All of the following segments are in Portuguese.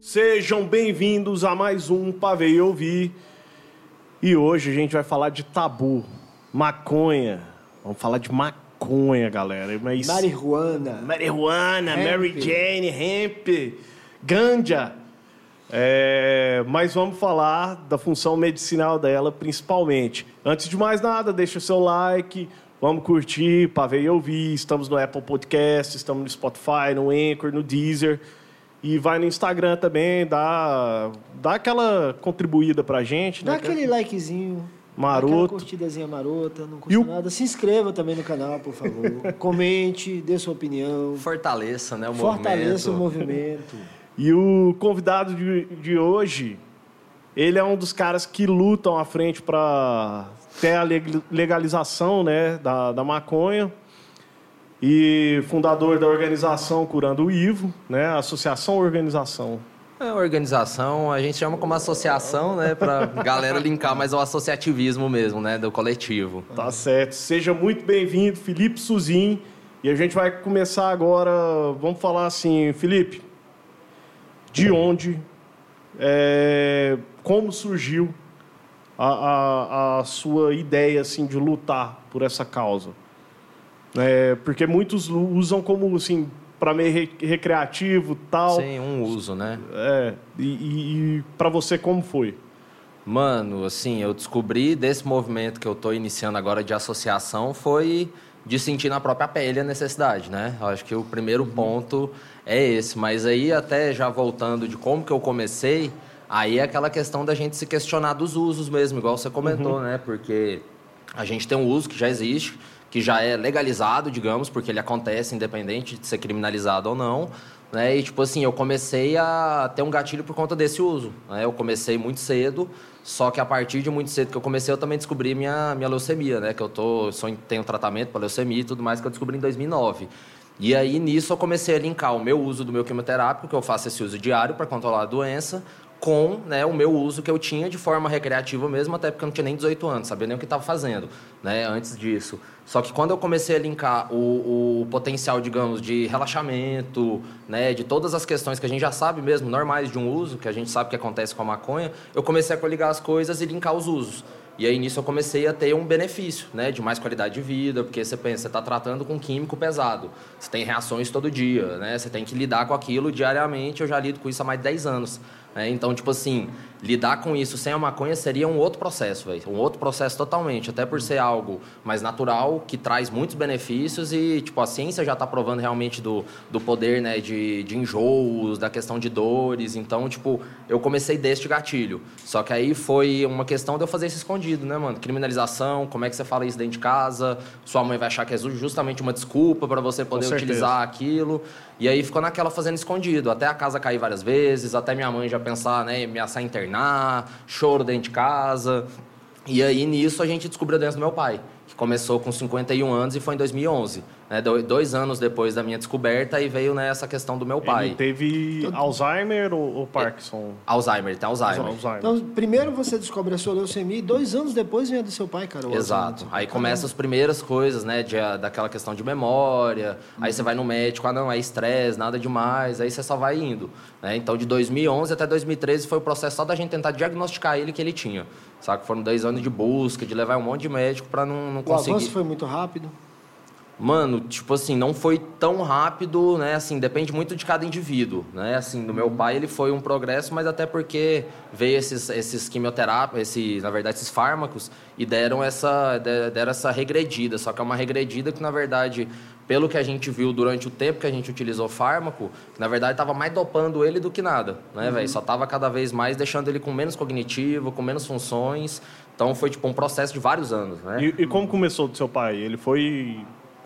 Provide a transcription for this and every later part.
Sejam bem-vindos a mais um Pavei Ouvir. E hoje a gente vai falar de tabu, maconha. Vamos falar de maconha, galera. Mas... Marihuana. Marihuana, Hemp. Mary Jane, hemp, ganja. É, mas vamos falar da função medicinal dela, principalmente. Antes de mais nada, deixa o seu like, vamos curtir, Pavei Ouvir. Estamos no Apple Podcast, estamos no Spotify, no Anchor, no Deezer. E vai no Instagram também, dá, dá aquela contribuída pra gente. Dá né? aquele likezinho. Maroto. Aquela curtidazinha marota, não custa E o- nada. Se inscreva também no canal, por favor. Comente, dê sua opinião. Fortaleça, né, o Fortaleça o movimento. E o convidado de, de hoje, ele é um dos caras que lutam à frente para ter a leg- legalização né, da, da maconha. E fundador da organização Curando o Ivo, né, Associação Organização. É organização, a gente chama como associação, né, pra galera linkar mais ao associativismo mesmo, né, do coletivo. Tá certo. Seja muito bem-vindo, Felipe Suzin. E a gente vai começar agora. Vamos falar assim, Felipe, de onde, é, como surgiu a, a- a sua ideia assim de lutar por essa causa? É, porque muitos usam como assim para meio re- recreativo, tal. Sem um uso, né? É, e, e, e para você como foi? Mano, assim, eu descobri desse movimento que eu tô iniciando agora de associação foi de sentir na própria pele a necessidade, né? Acho que o primeiro ponto é esse. Mas aí, até já voltando de como que eu comecei, aí é aquela questão da gente se questionar dos usos mesmo, igual você comentou, né? Porque a gente tem um uso que já existe, que já é legalizado, digamos, porque ele acontece independente de ser criminalizado ou não. Né? E, tipo assim, eu comecei a ter um gatilho por conta desse uso. Né? Eu comecei muito cedo, só que a partir de muito cedo que eu comecei, eu também descobri minha, minha leucemia, né? Que eu tô, sou, tenho tratamento para leucemia e tudo mais, que eu descobri em 2009. E aí, nisso, eu comecei a linkar o meu uso do meu quimioterápico, que eu faço esse uso diário para controlar a doença, com né, o meu uso que eu tinha de forma recreativa mesmo, até porque eu não tinha nem 18 anos, sabia nem o que estava fazendo, né, antes disso. Só que quando eu comecei a linkar o, o potencial, digamos, de relaxamento, né, de todas as questões que a gente já sabe mesmo, normais de um uso, que a gente sabe que acontece com a maconha, eu comecei a coligar as coisas e linkar os usos. E aí nisso eu comecei a ter um benefício, né, de mais qualidade de vida, porque você pensa, você está tratando com químico pesado, você tem reações todo dia, né, você tem que lidar com aquilo diariamente, eu já lido com isso há mais de 10 anos. Né? então, tipo assim, lidar com isso sem a maconha seria um outro processo, velho, um outro processo totalmente, até por ser algo mais natural, que traz muitos benefícios e, tipo, a ciência já está provando realmente do, do poder, né, de, de enjoos, da questão de dores, então, tipo, eu comecei deste gatilho, só que aí foi uma questão de eu fazer isso escondido, né, mano, criminalização, como é que você fala isso dentro de casa, sua mãe vai achar que é justamente uma desculpa para você poder utilizar aquilo, e aí ficou naquela fazendo escondido, até a casa cair várias vezes, até minha mãe já pensar, né, me ameaçar internar, choro dentro de casa. E aí nisso a gente descobriu a doença do meu pai, que começou com 51 anos e foi em 2011, né, do- dois anos depois da minha descoberta e veio né, essa questão do meu pai. Ele teve Alzheimer ou, ou Parkinson? Alzheimer, tem Alzheimer. Alzheimer. Então, primeiro você descobre a sua leucemia e dois anos depois vem a do seu pai, cara. o Exato. Alzheimer. Aí começam as primeiras coisas, né? De, daquela questão de memória. Aí você vai no médico, ah, não, é estresse, nada demais. Aí você só vai indo. Né? Então, de 2011 até 2013 foi o processo só da gente tentar diagnosticar ele que ele tinha. Sabe? Foram dois anos de busca, de levar um monte de médico para não, não O conseguir. avanço foi muito rápido. Mano, tipo assim, não foi tão rápido, né? Assim, depende muito de cada indivíduo, né? Assim, do meu pai ele foi um progresso, mas até porque veio esses esses quimioterápicos, esse, na verdade, esses fármacos e deram essa de- deram essa regredida, só que é uma regredida que na verdade, pelo que a gente viu durante o tempo que a gente utilizou fármaco, que, na verdade estava mais dopando ele do que nada, né, velho? Só tava cada vez mais deixando ele com menos cognitivo, com menos funções. Então foi tipo um processo de vários anos, né? E, e como começou do seu pai? Ele foi.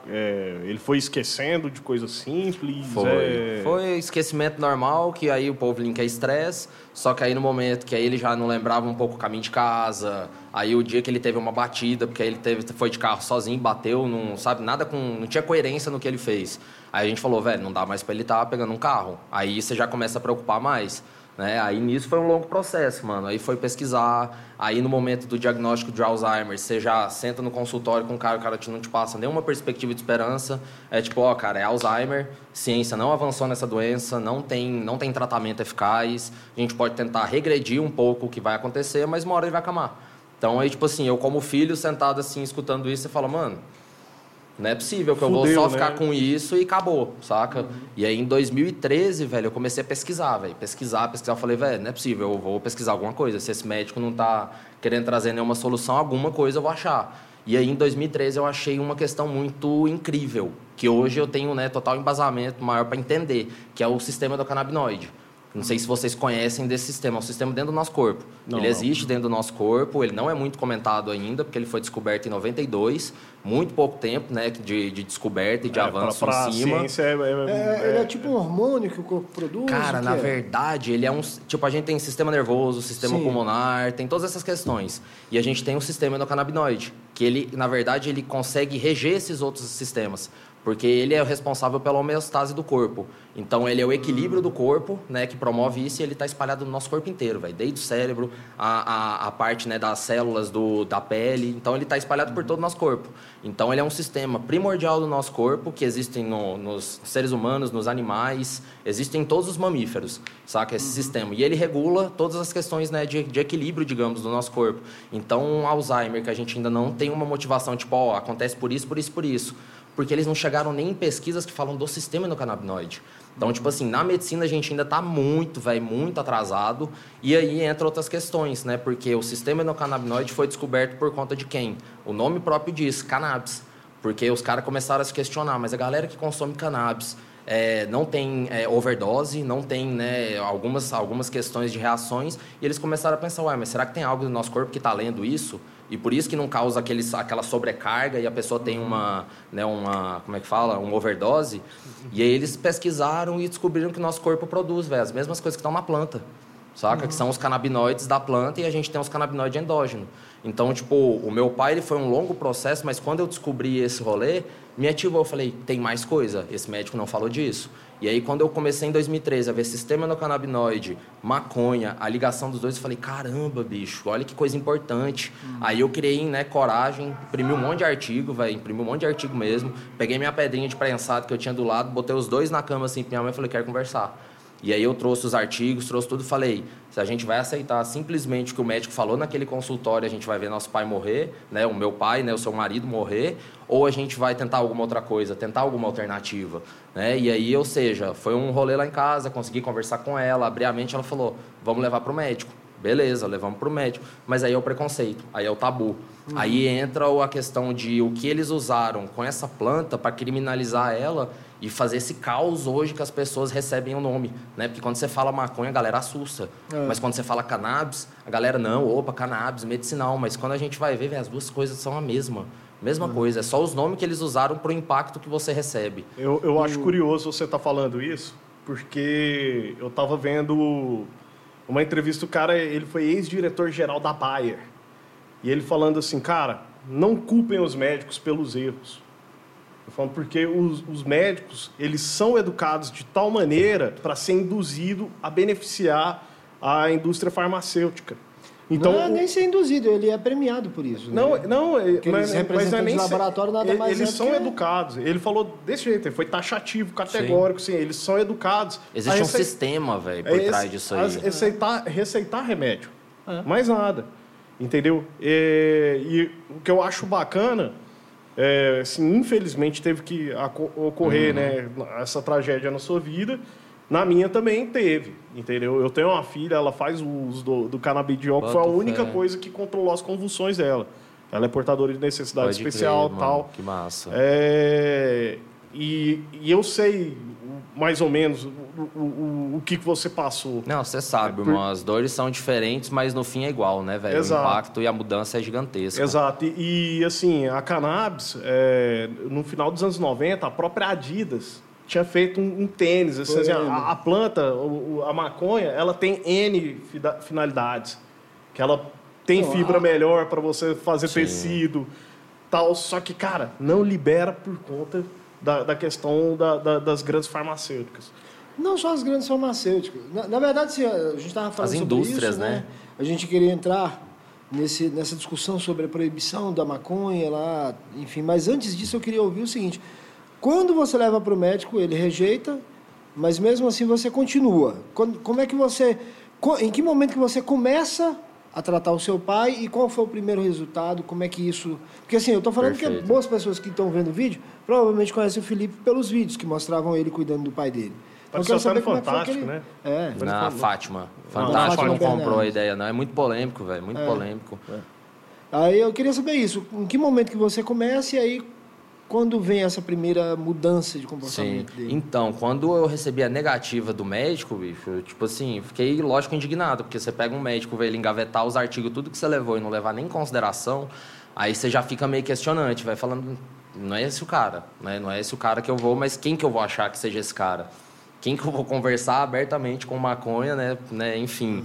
É, ele foi esquecendo de coisas simples? Foi. é, Foi esquecimento normal, que aí o povo linka estresse, só que aí no momento que aí ele já não lembrava um pouco o caminho de casa, aí o dia que ele teve uma batida, porque aí ele teve, foi de carro sozinho, bateu, não sabe, nada com. não tinha coerência no que ele fez. Aí a gente falou, velho, não dá mais pra ele estar pegando um carro. Aí você já começa a preocupar mais. Né? Aí nisso foi um longo processo, mano. Aí foi pesquisar. Aí no momento do diagnóstico de Alzheimer, você já senta no consultório com o cara, o cara não te passa nenhuma perspectiva de esperança. É tipo, ó, cara, é Alzheimer, ciência não avançou nessa doença, não tem, não tem tratamento eficaz. A gente pode tentar regredir um pouco o que vai acontecer, mas uma hora ele vai acamar. Então aí, tipo assim, eu como filho, sentado assim, escutando isso, você fala, mano, não é possível que eu vou só ficar né? com isso e acabou, saca? Uhum. E aí em 2013, velho, eu comecei a pesquisar, velho. Pesquisar, pesquisar. Eu falei, velho, não é possível, eu vou pesquisar alguma coisa. Se esse médico não tá querendo trazer nenhuma solução, alguma coisa eu vou achar. E aí em 2013 eu achei uma questão muito incrível, que hoje eu tenho né, total embasamento maior para entender, que é o sistema do canabinoide. Não sei se vocês conhecem desse sistema. É um sistema dentro do nosso corpo. Não, ele existe não. dentro do nosso corpo. Ele não é muito comentado ainda, porque ele foi descoberto em 92. Muito pouco tempo né, de, de descoberta e de é, avanço pra, pra em cima. Ciência é, é, é, ele é tipo um hormônio que o corpo produz? Cara, na é? verdade, ele é um... Tipo, a gente tem sistema nervoso, sistema Sim. pulmonar, tem todas essas questões. E a gente tem um sistema endocannabinoide, que ele, na verdade, ele consegue reger esses outros sistemas porque ele é o responsável pela homeostase do corpo. Então, ele é o equilíbrio do corpo, né, que promove isso e ele está espalhado no nosso corpo inteiro, véio, desde o cérebro, a, a, a, parte né, das células do, da pele. Então, ele está espalhado por todo o nosso corpo. Então, ele é um sistema primordial do nosso corpo, que existe no, nos seres humanos, nos animais, existe em todos os mamíferos, saca? Esse uhum. sistema. E ele regula todas as questões né, de, de equilíbrio, digamos, do nosso corpo. Então, Alzheimer, que a gente ainda não tem uma motivação, tipo, ó, oh, acontece por isso, por isso, por isso porque eles não chegaram nem em pesquisas que falam do sistema endocannabinoide. Então, tipo assim, na medicina a gente ainda está muito, velho, muito atrasado. E aí entra outras questões, né? Porque o sistema endocannabinoide foi descoberto por conta de quem? O nome próprio diz, cannabis. Porque os caras começaram a se questionar, mas a galera que consome cannabis é, não tem é, overdose, não tem né, algumas, algumas questões de reações, e eles começaram a pensar, ué, mas será que tem algo no nosso corpo que está lendo isso? E por isso que não causa aquele, aquela sobrecarga e a pessoa tem uma, né, uma, como é que fala, uma overdose. E aí eles pesquisaram e descobriram que o nosso corpo produz, velho, as mesmas coisas que estão na planta. Saca? Uhum. Que são os canabinoides da planta e a gente tem os canabinoides endógenos. Então, tipo, o meu pai ele foi um longo processo, mas quando eu descobri esse rolê, me ativou. Eu falei, tem mais coisa. Esse médico não falou disso. E aí, quando eu comecei em 2013 a ver sistema no canabinoide, maconha, a ligação dos dois, eu falei, caramba, bicho, olha que coisa importante. Uhum. Aí eu criei, né, coragem, imprimi um monte de artigo, velho, imprimi um monte de artigo mesmo. Peguei minha pedrinha de prensado que eu tinha do lado, botei os dois na cama assim pra minha mãe e falei, quero conversar. E aí eu trouxe os artigos, trouxe tudo e falei, se a gente vai aceitar simplesmente o que o médico falou naquele consultório, a gente vai ver nosso pai morrer, né, o meu pai, né, o seu marido morrer, ou a gente vai tentar alguma outra coisa, tentar alguma alternativa, né? E aí, ou seja, foi um rolê lá em casa, consegui conversar com ela, abrir a mente, ela falou: "Vamos levar para o médico". Beleza, levamos para o médico. Mas aí é o preconceito, aí é o tabu. Uhum. Aí entra a questão de o que eles usaram com essa planta para criminalizar ela e fazer esse caos hoje que as pessoas recebem o nome, né? Porque quando você fala maconha, a galera assusta. É. Mas quando você fala cannabis, a galera não, opa, cannabis, medicinal. Mas quando a gente vai ver, as duas coisas são a mesma. Mesma uhum. coisa, é só os nomes que eles usaram para o impacto que você recebe. Eu, eu acho curioso você estar tá falando isso, porque eu estava vendo uma entrevista, o cara, ele foi ex-diretor-geral da Bayer. E ele falando assim, cara, não culpem os médicos pelos erros. Eu falo porque os, os médicos, eles são educados de tal maneira para ser induzido a beneficiar a indústria farmacêutica. Então, não é nem ser induzido, ele é premiado por isso. Não, né? não, é, Porque mas, mas não é nem laboratório nada mais Eles é são que... educados. Ele falou desse jeito, ele foi taxativo, categórico, sim. sim eles são educados. Existe um sistema, velho, por é trás disso aí. Receitar, receitar remédio, é. mais nada, entendeu? E, e o que eu acho bacana é, assim, infelizmente teve que ocorrer uhum. né, essa tragédia na sua vida. Na minha também teve, entendeu? Eu tenho uma filha, ela faz uso do, do canabidiol, que foi a única fé. coisa que controlou as convulsões dela. Ela é portadora de necessidade Pode especial e tal. Que massa. É, e, e eu sei mais ou menos o, o, o que você passou. Não, você sabe, é, por... irmão, as dores são diferentes, mas no fim é igual, né, velho? O impacto e a mudança é gigantesca. Exato. E, e assim, a cannabis, é, no final dos anos 90, a própria Adidas tinha feito um, um tênis. Assim, assim, a, a, planta, a maconha, ela tem N finalidades. Que ela tem fibra melhor para você fazer Sim. tecido, tal. Só que, cara, não libera por conta da, da questão da, da, das grandes farmacêuticas. Não só as grandes farmacêuticas. Na, na verdade, se a gente estava falando As sobre indústrias, isso, né? A gente queria entrar nesse, nessa discussão sobre a proibição da maconha lá, enfim. Mas antes disso, eu queria ouvir o seguinte: quando você leva para o médico, ele rejeita, mas mesmo assim você continua. Quando, como é que você, em que momento que você começa a tratar o seu pai e qual foi o primeiro resultado? Como é que isso? Porque assim, eu estou falando que Perfeito. boas pessoas que estão vendo o vídeo provavelmente conhecem o Felipe pelos vídeos que mostravam ele cuidando do pai dele. Então, quero saber como é que foi Fantástico, aquele- né? É. Falou. Fátima. Não, Fantástico Fátima não comprou a ideia, não. É muito polêmico, velho. Muito É. polêmico. Aí eu queria saber isso. Em que momento que você começa e aí quando vem essa primeira mudança de Sim. comportamento dele? Então, quando eu recebi a negativa do médico, bicho, eu, tipo assim, fiquei, lógico, indignado, porque você pega um médico, vê ele engavetar os artigos, tudo que você levou e não levar nem em consideração, aí você já fica meio questionante, vai falando, não é esse o cara, né? Não é esse o cara que eu vou, mas quem que eu vou achar que seja esse cara? Quem que eu vou conversar abertamente com maconha, né? né? Enfim.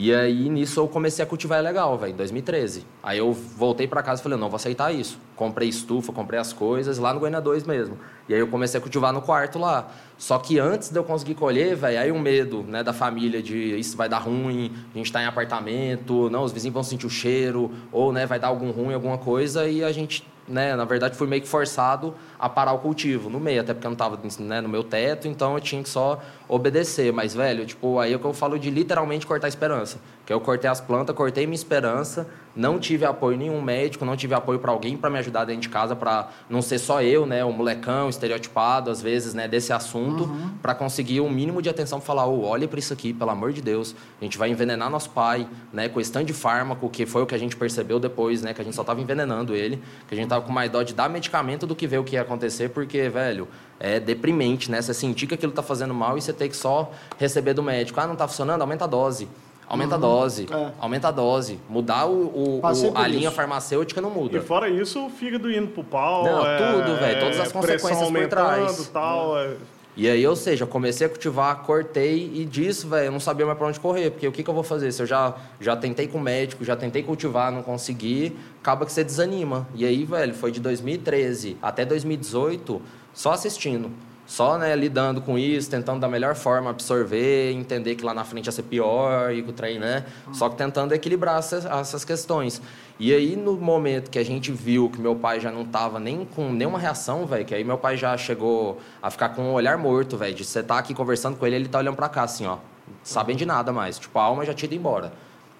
E aí, nisso, eu comecei a cultivar legal, velho, em 2013. Aí eu voltei pra casa e falei, não, vou aceitar isso. Comprei estufa, comprei as coisas, lá no Goiânia 2 mesmo. E aí eu comecei a cultivar no quarto lá. Só que antes de eu conseguir colher, velho, aí o medo, né, da família de isso vai dar ruim, a gente tá em apartamento, não, os vizinhos vão sentir o cheiro, ou, né, vai dar algum ruim, alguma coisa, e a gente, né, na verdade, fui meio que forçado a parar o cultivo no meio, até porque eu não tava né, no meu teto, então eu tinha que só obedecer. Mas, velho, tipo, aí é o que eu falo de literalmente cortar a esperança. Que eu cortei as plantas, cortei minha esperança, não tive apoio nenhum médico, não tive apoio para alguém para me ajudar dentro de casa, para não ser só eu, né, o molecão estereotipado, às vezes, né, desse assunto, para conseguir um mínimo de atenção, falar, ô, olha para isso aqui, pelo amor de Deus, a gente vai envenenar nosso pai, né, com esse tanto de fármaco, que foi o que a gente percebeu depois, né, que a gente só tava envenenando ele, que a gente tava com mais dó de dar medicamento do que ver o que ia acontecer, porque, velho, é deprimente, né, você sentir que aquilo tá fazendo mal e você ter que só receber do médico, ah, não tá funcionando, aumenta a dose. Aumenta a dose, É. aumenta a dose. Mudar o, o- o- a linha isso. farmacêutica não muda. E fora isso, o fígado indo pro pau. Não, é, tudo, velho, todas as pressão consequências por trás. tal. é. E aí, ou seja, eu comecei a cultivar, cortei e disso, velho, eu não sabia mais pra onde correr, porque o que, que eu vou fazer? Se eu já, já tentei com o médico, já tentei cultivar, não consegui, acaba que você desanima. E aí, velho, foi de 2013 até 2018 só assistindo. Só, né, lidando com isso, tentando da melhor forma absorver, entender que lá na frente ia ser pior e que o trem, né? Só que tentando equilibrar essas, essas questões. E aí, no momento que a gente viu que meu pai já não tava nem com nenhuma reação, velho, que aí meu pai já chegou a ficar com um olhar morto, velho, de você tá aqui conversando com ele, ele tá olhando pra cá, assim, ó, sabendo de nada mais. Tipo, a alma já tinha ido embora.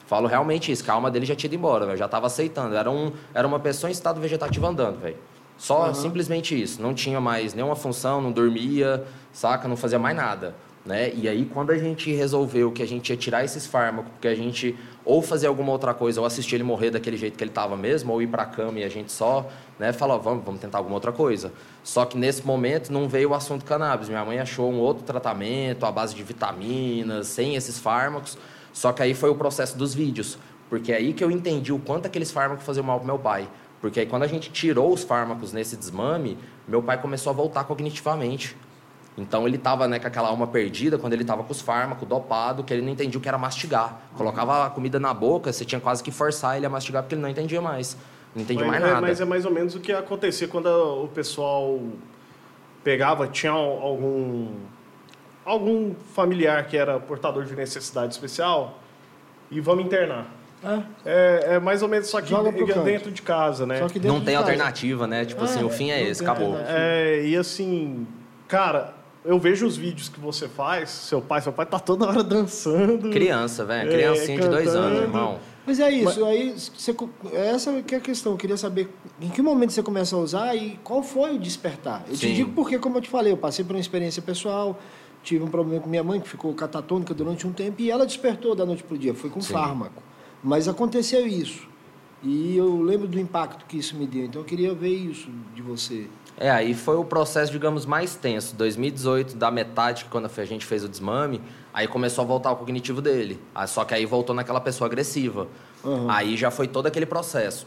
Falo realmente isso, que a alma dele já tinha ido embora, velho, já tava aceitando. Era, um, era uma pessoa em estado vegetativo andando, velho. Só simplesmente isso. Não tinha mais nenhuma função, não dormia, saca? Não fazia mais nada. Né? E aí, quando a gente resolveu que a gente ia tirar esses fármacos, porque a gente ou fazer alguma outra coisa, ou assistir ele morrer daquele jeito que ele estava mesmo, ou ir para a cama e a gente só né, falar, vamos, vamos tentar alguma outra coisa. Só que nesse momento não veio o assunto cannabis. Minha mãe achou um outro tratamento à base de vitaminas, sem esses fármacos. Só que aí foi o processo dos vídeos. Porque é aí que eu entendi o quanto aqueles fármacos faziam mal pro meu pai. Porque aí quando a gente tirou os fármacos nesse desmame, meu pai começou a voltar cognitivamente. Então ele estava né, com aquela alma perdida quando ele estava com os fármacos, dopado, que ele não entendia o que era mastigar. Colocava a comida na boca, você tinha quase que forçar ele a mastigar porque ele não entendia mais. Não entendia Mas, mais é- nada. mas é mais ou menos o que acontecia quando o pessoal pegava, tinha algum algum familiar que era portador de necessidade especial e vamos internar. É, É, mais ou menos só que Joga pro canto. dentro de casa, né? Só que dentro Não de tem casa. alternativa, né? Tipo É, assim, o fim é esse, acabou. É, e assim, cara, eu vejo os vídeos que você faz, seu pai, seu pai tá toda hora dançando. Criança, velho. É, Criancinha de dois anos, irmão. Mas é isso, aí você, essa que é a questão. Eu queria saber em que momento você começa a usar e qual foi o despertar. Eu te Sim. digo porque, como eu te falei, eu passei por uma experiência pessoal, tive um problema com minha mãe, que ficou catatônica durante um tempo, e ela despertou da noite pro dia, foi com Sim. fármaco. Mas aconteceu isso. E eu lembro do impacto que isso me deu, então eu queria ver isso de você. É, aí foi o processo, digamos, mais tenso. 2018, da metade, quando a gente fez o desmame, aí começou a voltar o cognitivo dele. Ah, Só que aí voltou naquela pessoa agressiva. Uhum. Aí já foi todo aquele processo.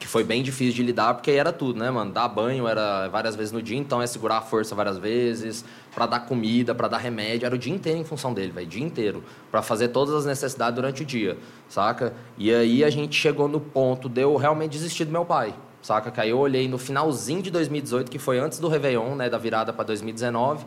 Que foi bem difícil de lidar, porque aí era tudo, né, mano? Dar banho era várias vezes no dia, então é segurar a força várias vezes, pra dar comida, pra dar remédio. Era o dia inteiro em função dele, velho, dia inteiro. Pra fazer todas as necessidades durante o dia, saca? E aí a gente chegou no ponto de eu realmente desistir do meu pai. Saca? Que aí eu olhei no finalzinho de 2018, que foi antes do Réveillon, né, da virada para 2019,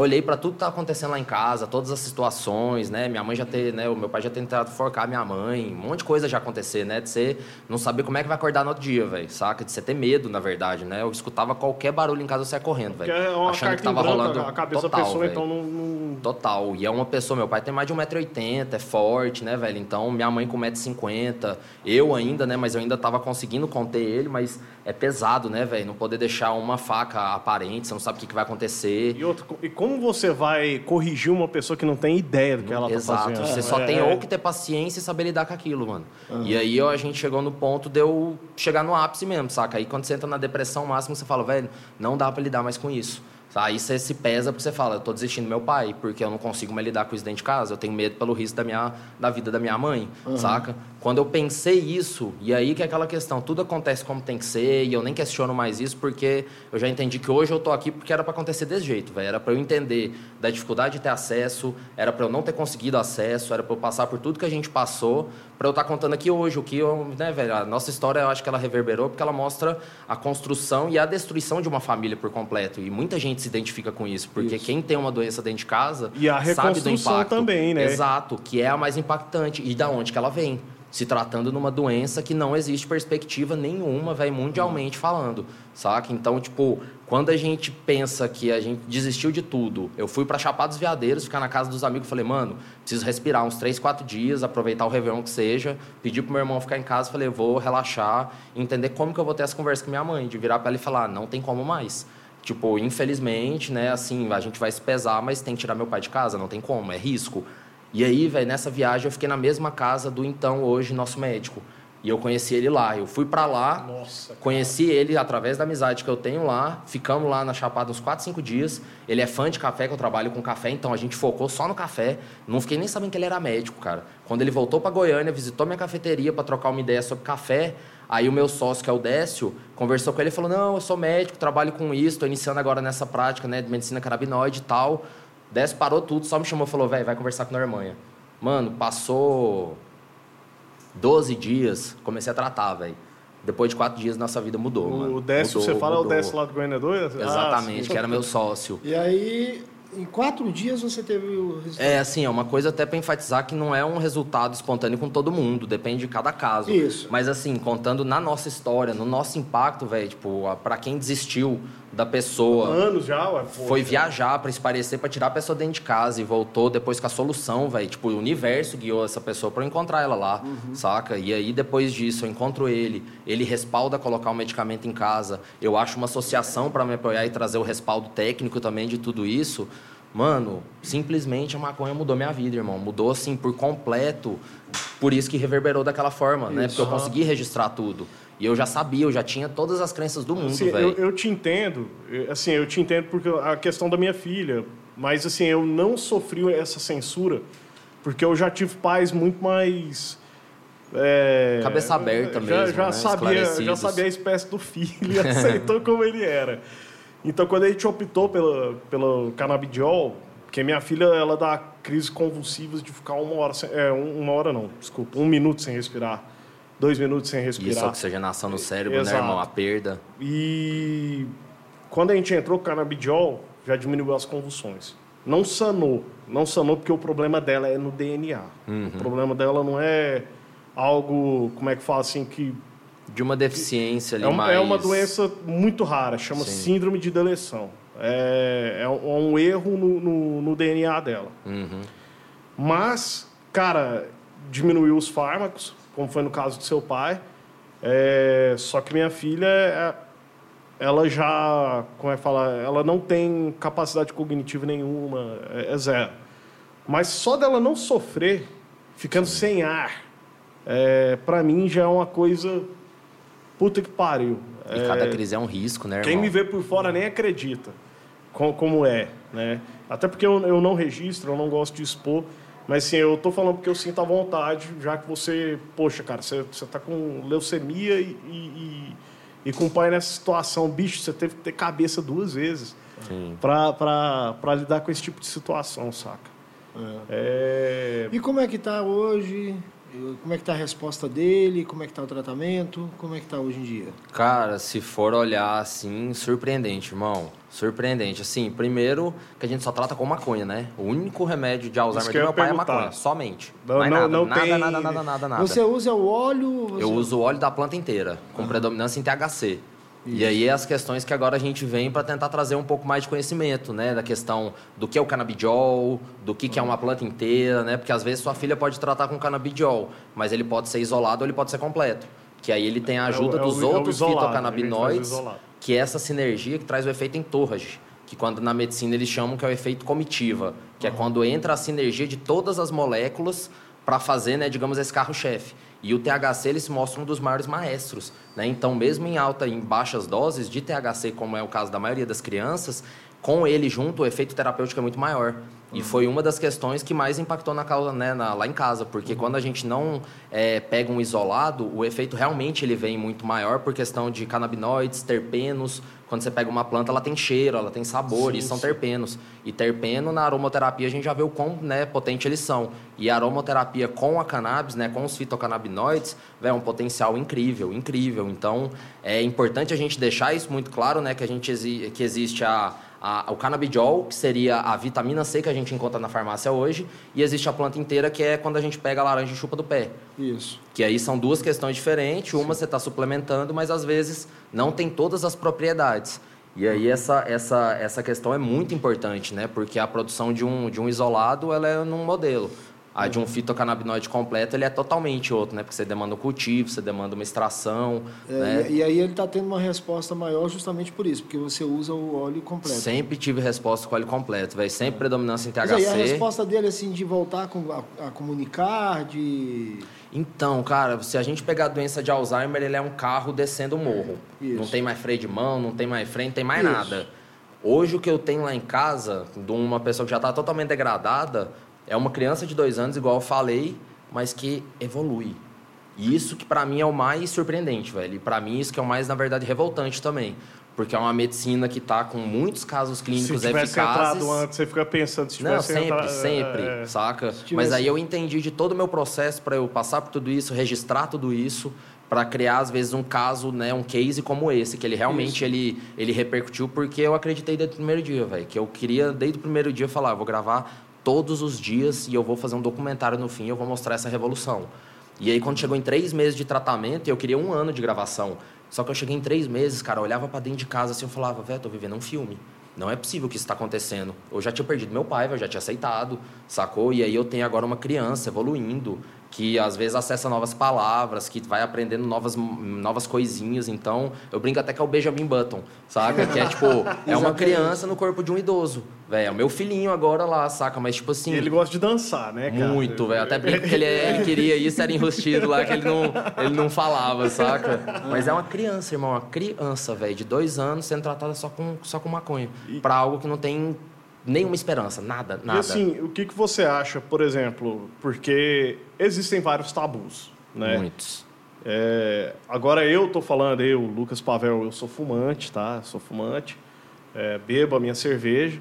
olhei para tudo que tá acontecendo lá em casa, todas as situações, né? Minha mãe já ter, né? O meu pai já ter tentado forcar minha mãe, um monte de coisa já acontecer, né? De você não saber como é que vai acordar no outro dia, velho, saca? De você ter medo, na verdade, né? Eu escutava qualquer barulho em casa, você correndo, velho. é uma Achando que tava branca, rolando a cabeça total, da pessoa, véio. então não, não- Total. E é uma pessoa, meu pai tem mais de 1,80m, é forte, né, velho? Então, minha mãe com 1,50m, eu ainda, né? Mas eu ainda tava conseguindo conter ele, mas é pesado, né, velho? Não poder deixar uma faca aparente, você não sabe o que, que vai acontecer. E, outro, e como você vai corrigir uma pessoa que não tem ideia do que ela Exato. tá fazendo? Você só É, tem é. ou que ter paciência e saber lidar com aquilo, mano. E aí ó, a gente chegou no ponto de eu chegar no ápice mesmo, saca? Aí quando você entra na depressão máxima, você fala, velho, não dá pra lidar mais com isso. Aí você se pesa porque você fala, eu tô desistindo do meu pai, porque eu não consigo mais lidar com isso dentro de casa, eu tenho medo pelo risco da, minha, da vida da minha mãe, saca? Quando eu pensei isso, e aí que é aquela questão, tudo acontece como tem que ser, e eu nem questiono mais isso, porque eu já entendi que hoje eu tô aqui porque era pra acontecer desse jeito, velho. Era pra eu entender da dificuldade de ter acesso, era pra eu não ter conseguido acesso, era pra eu passar por tudo que a gente passou, pra eu estar contando aqui hoje, o que eu, né, velho, a nossa história eu acho que ela reverberou porque ela mostra a construção e a destruição de uma família por completo, e muita gente se identifica com isso, porque quem tem uma doença dentro de casa E a sabe do impacto. também, né? Exato, que é a mais impactante e da onde que ela vem. Se tratando numa doença que não existe perspectiva nenhuma, velho, mundialmente falando, saca? Então, tipo, quando a gente pensa que a gente desistiu de tudo, eu fui pra Chapada dos Veadeiros, ficar na casa dos amigos, falei, mano, preciso respirar uns três, quatro dias, aproveitar o Réveillon que seja, pedi pro meu irmão ficar em casa, falei, vou relaxar, entender como que eu vou ter essa conversa com minha mãe, de virar pra ela e falar, não tem como mais. Tipo, infelizmente, né, assim, a gente vai se pesar, mas tem que tirar meu pai de casa, não tem como, é risco. E aí, velho, nessa viagem eu fiquei na mesma casa do então, hoje, nosso médico. E eu conheci ele lá. Eu fui pra lá, Nossa, conheci ele através da amizade que eu tenho lá. Ficamos lá na Chapada uns 4, 5 dias. Ele é fã de café, que eu trabalho com café, então a gente focou só no café. Não fiquei nem sabendo que ele era médico, cara. Quando ele voltou pra Goiânia, visitou minha cafeteria pra trocar uma ideia sobre café. Aí o meu sócio, que é o Décio, conversou com ele e falou: Não, eu sou médico, trabalho com isso, tô iniciando agora nessa prática né, de medicina carabinoide e tal. Décio parou tudo, só me chamou e falou: Velho, vai conversar com a Normanha. Mano, passou 12 dias, comecei a tratar, velho. Depois de quatro dias, nossa vida mudou, mano. O Décio, Mudou, você fala, é o mudou. Décio lá do Goiânia 2? Exatamente, que era meu sócio. E aí, em quatro dias você teve o resultado. É, assim, é uma coisa até para enfatizar que não é um resultado espontâneo com todo mundo, depende de cada caso. Isso. Mas assim, contando na nossa história, no nosso impacto, velho, tipo, a- pra quem desistiu da pessoa, Anos já, ué. pô. foi viajar para esparecer, para tirar a pessoa dentro de casa e voltou depois com a solução, velho. Tipo, o universo guiou essa pessoa para eu encontrar ela lá, saca? E aí depois disso eu encontro ele, ele respalda colocar o medicamento em casa. Eu acho uma associação para me apoiar e trazer o respaldo técnico também de tudo isso. Mano, simplesmente a maconha mudou minha vida, irmão. Mudou assim por completo. Por isso que reverberou daquela forma, né? Porque eu consegui registrar tudo. E eu já sabia, eu já tinha todas as crenças do mundo, Assim, velho. eu, eu te entendo, eu- assim, eu te entendo porque a questão da minha filha, mas assim, eu não sofri essa censura porque eu já tive pais muito mais é, Cabeça aberta já, mesmo, já né? sabia, já sabia a espécie do filho e aceitou como ele era. Então, quando a gente optou pela, pelo canabidiol, porque minha filha ela dá crises convulsivas de ficar uma hora, sem, é, um- uma hora não, desculpa, um minuto sem respirar, dois minutos sem respirar. Isso, a oxigenação no cérebro, Exato. né, irmão? A perda. E quando a gente entrou com canabidiol, já diminuiu as convulsões. Não sanou. Não sanou porque o problema dela é no DNA. Uhum. O problema dela não é algo, como é que fala assim, que... De uma deficiência ali É, um- mais... é uma doença muito rara, chama Sim. síndrome de deleção. É, é um, é erro no, no- no DNA dela. Uhum. Mas, cara, diminuiu os fármacos, como foi no caso do seu pai. É, só que minha filha, é- ela já, como é que fala, ela não tem capacidade cognitiva nenhuma, é, é zero. Mas só dela não sofrer, ficando sem ar, é, para mim já é uma coisa puta que pariu. E cada crise é um risco, né, irmão? Quem me vê por fora nem acredita co- como é, né? Até porque eu, eu não registro, eu não gosto de expor, mas assim, eu tô falando porque eu sinto a vontade, já que você, poxa, cara, você, você tá com leucemia e, e, e, com o pai nessa situação, bicho, você teve que ter cabeça duas vezes Sim. pra, pra, pra lidar com esse tipo de situação, saca? É... E como é que tá hoje? Como é que está a resposta dele? Como é que está o tratamento? Como é que está hoje em dia? Cara, se for olhar assim, surpreendente, irmão. Surpreendente. Assim, primeiro que a gente só trata com maconha, né? O único remédio de Alzheimer do meu pai é maconha, somente. Não, não, nada, não nada, tem... nada, nada, nada, nada. Você usa o óleo? Você... Eu uso o óleo da planta inteira, com predominância em THC. Isso. E aí as questões que agora a gente vem para tentar trazer um pouco mais de conhecimento, né? Da questão do que é o canabidiol, do que, que é uma planta inteira, né? Porque às vezes sua filha pode tratar com canabidiol, mas ele pode ser isolado ou ele pode ser completo. Que aí ele tem a ajuda é o, dos é o, outros é fitocannabinoides, que é essa sinergia que traz o efeito em torres que quando na medicina eles chamam que é o efeito comitiva, que uhum. é quando entra a sinergia de todas as moléculas para fazer, né, digamos, esse carro-chefe. E o THC ele se mostra um dos maiores maestros. Né? Então, mesmo em alta e em baixas doses de THC, como é o caso da maioria das crianças, com ele junto, o efeito terapêutico é muito maior. E uhum. foi uma das questões que mais impactou na causa, né, na, lá em casa, porque uhum. quando a gente não é, pega um isolado, o efeito realmente ele vem muito maior por questão de canabinoides, terpenos, quando você pega uma planta, ela tem cheiro, ela tem sabor, sim, e são sim. terpenos. E terpeno, na aromoterapia, a gente já vê o quão né, potente eles são. E a aromoterapia com a cannabis, né, com os fitocannabinoides, é um potencial incrível, incrível. Então, é importante a gente deixar isso muito claro, né, que a gente que existe a a, o canabidiol, que seria a vitamina C que a gente encontra na farmácia hoje, e existe a planta inteira, que é quando a gente pega a laranja e chupa do pé. Isso. Que aí são duas questões diferentes. Uma Sim. você está suplementando, mas às vezes não tem todas as propriedades. E aí essa, essa, essa questão é muito importante, né? Porque a produção de um, de um isolado ela é num modelo. A de um fitocannabinoide completo, ele é totalmente outro, né? Porque você demanda um cultivo, você demanda uma extração, é, né? e, e, aí ele está tendo uma resposta maior justamente por isso, porque você usa o óleo completo. Sempre tive resposta com óleo completo, velho. Sempre é. predominância em THC. Mas aí a resposta dele, assim, de voltar a, a, comunicar, de... Então, cara, se a gente pegar a doença de Alzheimer, ele é um carro descendo o morro. Isso. Não tem mais freio de mão, não tem mais freio, não tem mais isso. nada. Hoje, o que eu tenho lá em casa, de uma pessoa que já está totalmente degradada, é uma criança de dois anos, igual eu falei, mas que evolui. E isso que para mim é o mais surpreendente, velho. E para mim isso que é o mais, na verdade, revoltante também. Porque é uma medicina que está com muitos casos clínicos se eficazes. entrado antes, você fica pensando se tivesse Não, sempre, entrado... sempre, é... saca? Mas aí eu entendi de todo o meu processo para eu passar por tudo isso, registrar tudo isso, para criar às vezes um caso, né, um case como esse, que ele realmente ele, ele repercutiu porque eu acreditei desde o primeiro dia, velho, que eu queria desde o primeiro dia falar, vou gravar todos os dias e eu vou fazer um documentário no fim, eu vou mostrar essa revolução. E aí, quando chegou em três meses de tratamento, eu queria um ano de gravação. Só que eu cheguei em três meses, cara, eu olhava para dentro de casa assim, eu falava, velho, tô vivendo um filme. Não é possível que isso está acontecendo. Eu já tinha perdido meu pai, eu já tinha aceitado, sacou? E aí eu tenho agora uma criança evoluindo, que às vezes acessa novas palavras, que vai aprendendo novas, novas coisinhas. Então, eu brinco até que é o Benjamin Button, saca? Que é tipo, é uma criança no corpo de um idoso. Velho, é o meu filhinho agora lá, saca? Mas tipo assim. ele gosta de dançar, né, cara? Muito, velho. Até brinco que ele, é, ele queria isso, era enrustido lá, que ele não, ele não falava, saca? Mas é uma criança, irmão, uma criança, velho, de dois anos sendo tratada só com, só com maconha. E... Pra algo que não tem nenhuma esperança, nada, nada. E assim, o que, que você acha, por exemplo, porque existem vários tabus, né? Muitos. É, agora eu tô falando, eu, Lucas Pavel, eu sou fumante, tá? Sou fumante, é, bebo a minha cerveja,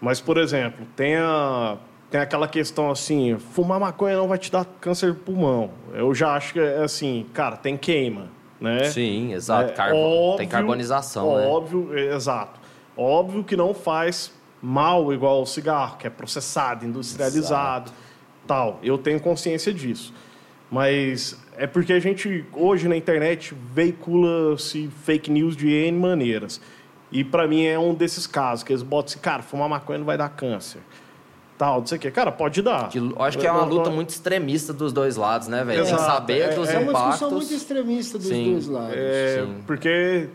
mas, por exemplo, tem, a, tem aquela questão assim, fumar maconha não vai te dar câncer de pulmão. Eu já acho que, é assim, cara, tem queima, né? Sim, exato, é, Carbo, óbvio, tem carbonização, Óbvio, né? exato. Óbvio que não faz mal igual o cigarro, que é processado, industrializado, Exato. tal. Eu tenho consciência disso. Mas é porque a gente, hoje na internet, veicula-se fake news de N maneiras. E para mim é um desses casos, que eles botam assim, cara, fumar maconha não vai dar câncer. Tal, não sei o quê. Cara, pode dar. Que, eu acho que é uma luta muito extremista dos dois lados, né, velho? Tem que saber é, dos é, impactos. É uma discussão muito extremista dos Sim. dois lados. É, Sim. porque